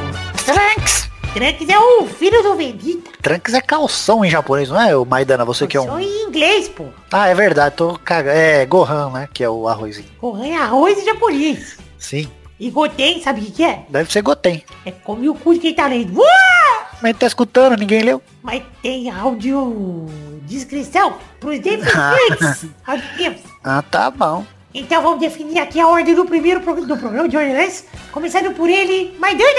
Speaker 3: Trunks!
Speaker 5: Trunks é o filho do Vegeta.
Speaker 3: Trunks é calção em japonês, não é, o Maidana? Você que é um...
Speaker 5: em inglês, pô.
Speaker 3: Ah, é verdade, tô cagando. É Gohan, né? Que é o arrozinho.
Speaker 5: Gohan é arroz em japonês.
Speaker 3: Sim.
Speaker 5: E Goten, sabe o que que é?
Speaker 3: Deve ser Goten.
Speaker 5: É come o cu de quem tá lendo. Uá!
Speaker 3: Mas tá escutando, ninguém leu.
Speaker 5: Mas tem áudio descrição pros deficientes. auditivos.
Speaker 3: Ah, tá bom.
Speaker 5: Então vamos definir aqui a ordem do primeiro pro- do programa de hoje, né? Começando por ele, Maidana.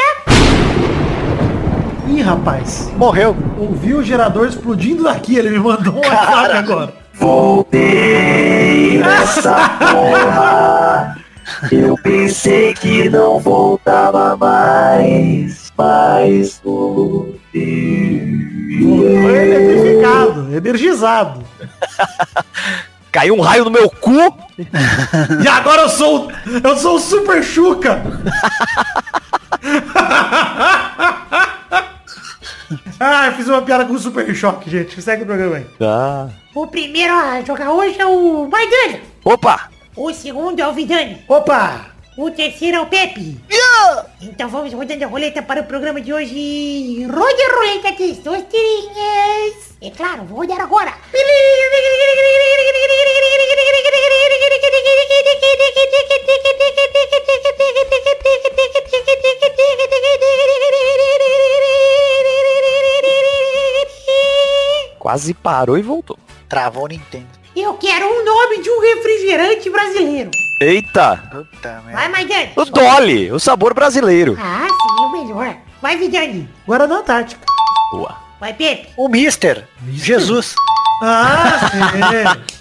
Speaker 4: Ih, rapaz.
Speaker 3: Morreu.
Speaker 4: Ouvi o gerador explodindo daqui. Ele me mandou um WhatsApp agora.
Speaker 2: Voltei nessa porra. Eu pensei que não voltava mais, mas voltei.
Speaker 4: Foi eletrificado, energizado.
Speaker 2: Caiu um raio no meu cu.
Speaker 4: E agora eu sou. Eu sou o Super Chuca! ah, eu fiz uma piada com o Super Choque, gente. Segue o programa aí.
Speaker 2: Ah.
Speaker 5: O primeiro a jogar hoje é o Maidana.
Speaker 2: Opa!
Speaker 5: O segundo é o Vidani.
Speaker 4: Opa!
Speaker 5: O terceiro é o Pepe. Então vamos rodando a roleta para o programa de hoje. Rode a roleta de suas tirinhas. É claro, vou rodar agora.
Speaker 2: Quase parou e voltou.
Speaker 3: Travou o Nintendo.
Speaker 5: Eu quero um nome de um refrigerante brasileiro.
Speaker 2: Eita!
Speaker 3: Puta merda.
Speaker 5: Vai, Maidana.
Speaker 2: O Dolly, o sabor brasileiro.
Speaker 5: Ah, sim, o melhor. Vai, Vidani.
Speaker 4: Guaraná Antártica.
Speaker 2: Boa.
Speaker 5: Vai, Pepe.
Speaker 3: O Mister. Jesus.
Speaker 4: Ah, sim.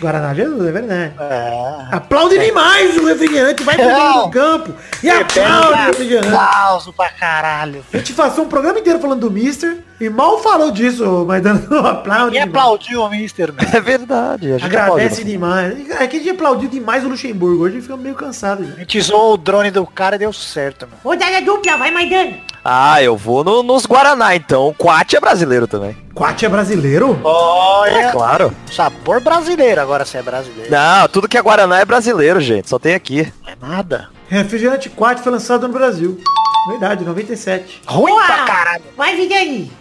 Speaker 4: Guaraná Jesus, é verdade.
Speaker 3: É.
Speaker 4: Aplaude demais o refrigerante, vai pro meio do campo e aplaude o refrigerante.
Speaker 3: Aplauso pra caralho.
Speaker 4: A gente passou um programa inteiro falando do Mister e mal falou disso, mas dando um aplaude.
Speaker 3: E aplaudiu o Mister, meu.
Speaker 2: É verdade. A gente
Speaker 4: Agradece demais. É que a gente aplaudiu demais o Luxemburgo. Hoje ficamos meio cansados já.
Speaker 3: A gente zoou o drone do cara e deu certo, meu.
Speaker 5: Rodada dupla, vai, Maidana.
Speaker 2: Ah, eu vou no- nos Guaraná, então. O Quat é brasileiro também.
Speaker 4: Quat é brasileiro?
Speaker 2: É
Speaker 3: Olha.
Speaker 2: claro.
Speaker 3: Sabor brasileiro agora se é brasileiro.
Speaker 2: Não, tudo que é Guaraná é brasileiro, gente. Só tem aqui.
Speaker 3: Não é nada.
Speaker 4: Refrigerante Quat foi lançado no Brasil. Verdade, 97.
Speaker 3: Ruim
Speaker 5: Boa.
Speaker 3: pra caralho.
Speaker 5: Vai, Vidani.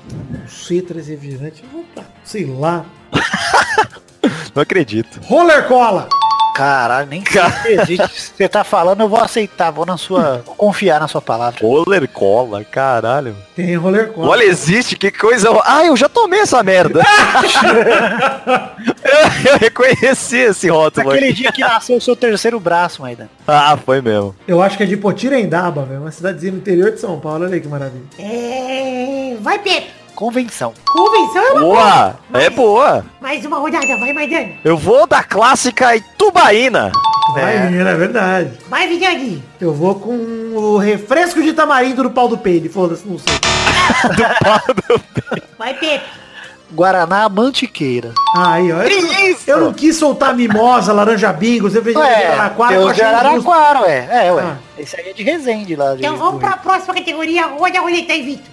Speaker 4: Citra esse refrigerante. Vou pra, sei lá.
Speaker 2: Não acredito.
Speaker 4: Roller Cola.
Speaker 3: Caralho, nem existe. Você tá falando, eu vou aceitar. Vou na sua. Vou confiar na sua palavra.
Speaker 2: Roller cola, caralho.
Speaker 4: Tem Roller Cola.
Speaker 2: Olha, existe, que coisa. Ah, eu já tomei essa merda. eu, eu reconheci esse rótulo
Speaker 3: Aquele dia que nasceu o seu terceiro braço, Maida.
Speaker 2: Ah, foi mesmo.
Speaker 4: Eu acho que é de Potirendaba, velho. Uma cidadezinha no interior de São Paulo. Olha aí que maravilha.
Speaker 5: É... Vai, Pepe.
Speaker 3: Convenção.
Speaker 5: Convenção é uma
Speaker 2: Boa!
Speaker 5: Mas-
Speaker 2: É boa.
Speaker 5: Mais uma rodada, vai, Maidana.
Speaker 2: Eu vou da clássica Itubaína.
Speaker 4: Vai, menina, é verdade.
Speaker 5: Vai, Vidani.
Speaker 4: Eu vou com o refresco de tamarindo do pau do peide. Foda-se, não sei.
Speaker 5: Vai, Pepe.
Speaker 3: Guaraná Mantiqueira.
Speaker 4: Aí, ó. Eu, eu, não quis soltar mimosa, laranja bingo, você fez Araraquara. Eu
Speaker 3: de Araraquara, ué. É, é, ué.
Speaker 4: Ah.
Speaker 3: Esse aí é de Resende lá. De
Speaker 5: então vamos pra próxima categoria, onde a roleta
Speaker 4: é tá, Vitor.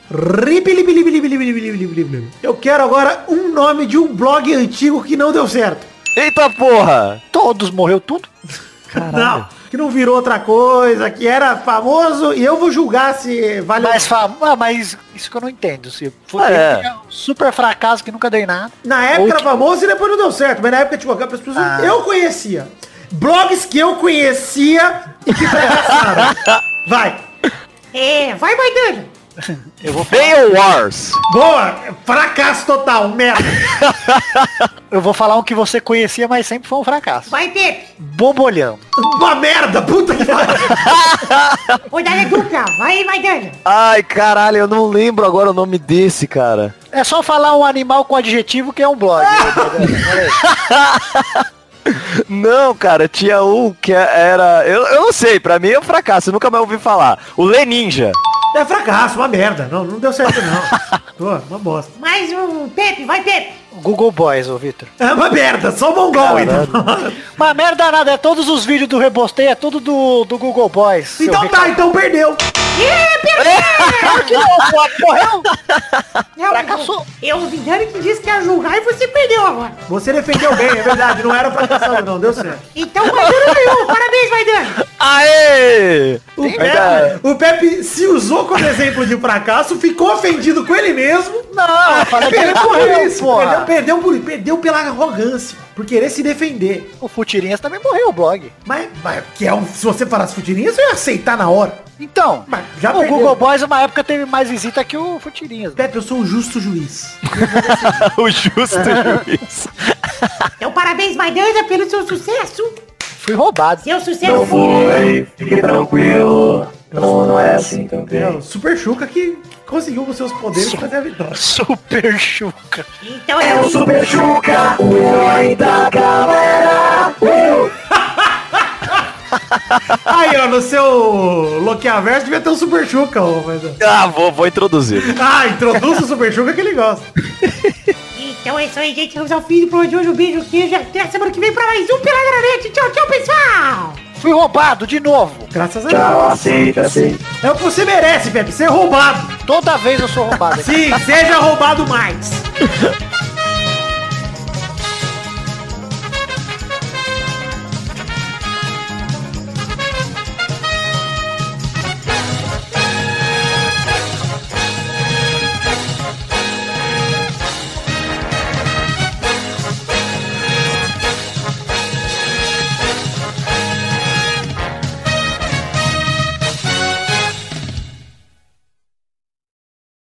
Speaker 4: Eu quero agora um nome de um blog antigo que não deu certo.
Speaker 2: Eita porra!
Speaker 3: Todos morreu tudo?
Speaker 4: Não, que não virou outra coisa, que era famoso e eu vou julgar se vale
Speaker 3: Mas, fa... ah, mas isso que eu não entendo. Se for
Speaker 2: É.
Speaker 3: é. um super fracasso que nunca deu em nada.
Speaker 4: Na época
Speaker 3: Ou
Speaker 4: era
Speaker 3: que-
Speaker 4: famoso e depois não deu certo. Mas na época, tipo, as pessoas
Speaker 3: Ah.
Speaker 4: eu conhecia. Blogs que eu conhecia e que fracassaram. Vai.
Speaker 5: É, vai, Maidana.
Speaker 3: Eu vou,
Speaker 2: Fail Wars.
Speaker 4: Boa. Fracasso total. Merda.
Speaker 3: eu vou falar um que você conhecia, mas sempre foi um fracasso.
Speaker 5: Vai, Pepe.
Speaker 3: Bobolhão.
Speaker 4: Uma merda. Puta que pariu.
Speaker 5: Rodada dupla. Vai, Maidana.
Speaker 2: Ai, caralho, eu não lembro agora o nome desse, cara.
Speaker 3: É só falar um animal com adjetivo que é um blog.
Speaker 2: Não, cara, tinha um que era. Eu, eu não sei, pra mim é um fracasso, eu nunca mais ouvi falar. O Leninja.
Speaker 4: É fracasso, uma merda. Não, não deu certo não. Pô, uma bosta.
Speaker 5: Mais um. Pepe, vai, Pepe.
Speaker 3: Google Boys, ô Vitor.
Speaker 4: É uma merda. Só o mongol, então.
Speaker 3: Mas merda nada, é todos os vídeos do Rebostei, é tudo do, do Google Boys.
Speaker 4: Então tá, então perdeu.
Speaker 3: Não, pô, morreu. Fracassou.
Speaker 5: Eu, o Vidani que disse que ia julgar e você perdeu agora.
Speaker 4: Você defendeu bem, é verdade. Não era fracassado não, deu certo.
Speaker 5: Então o Maidana ganhou. Parabéns, Maidana.
Speaker 2: Aê!
Speaker 4: O
Speaker 2: Verdade.
Speaker 4: Pepe, o Pepe se usou como exemplo de fracasso, ficou ofendido com ele mesmo.
Speaker 3: Não, ele
Speaker 4: Perdeu por isso. Perdeu, perdeu, por, perdeu pela arrogância. Por querer se defender.
Speaker 3: O Futirinhas também morreu, o blog.
Speaker 4: Mas, mas que é um, se você falasse futirinhas, eu ia aceitar na hora.
Speaker 3: Então,
Speaker 4: Mas já
Speaker 3: o
Speaker 4: perdeu.
Speaker 3: Google Boys uma época teve mais visita que o Futirinhas.
Speaker 4: Pepe, eu sou um justo juiz.
Speaker 2: o justo juiz.
Speaker 5: Então parabéns, Maidana, pelo seu sucesso.
Speaker 3: Fui roubado.
Speaker 5: Seu sucesso.
Speaker 2: foi, fique tranquilo. Não, não é assim
Speaker 4: É o Super Chuca que conseguiu com seus poderes fazer a vitória.
Speaker 3: Super Chuca.
Speaker 5: Então é o
Speaker 1: Super Chuca, o herói da galera.
Speaker 4: Aí, ó, no seu Loquiaverso devia ter um Super Chuca, ô, mas...
Speaker 2: Ah, vou, vou introduzir.
Speaker 4: Ah, introduz o Super Chuca que ele gosta.
Speaker 5: Então é isso aí, gente. Vamos ao fim do programa de hoje. Um beijo, queijo. Até semana que vem pra mais um Peladranete. Tchau, tchau, pessoal.
Speaker 3: Fui roubado de novo.
Speaker 4: Graças a Deus.
Speaker 1: aceita, aceita.
Speaker 4: É o que você merece, Pepe, ser roubado.
Speaker 3: Toda vez eu sou roubado.
Speaker 4: Sim, seja roubado mais.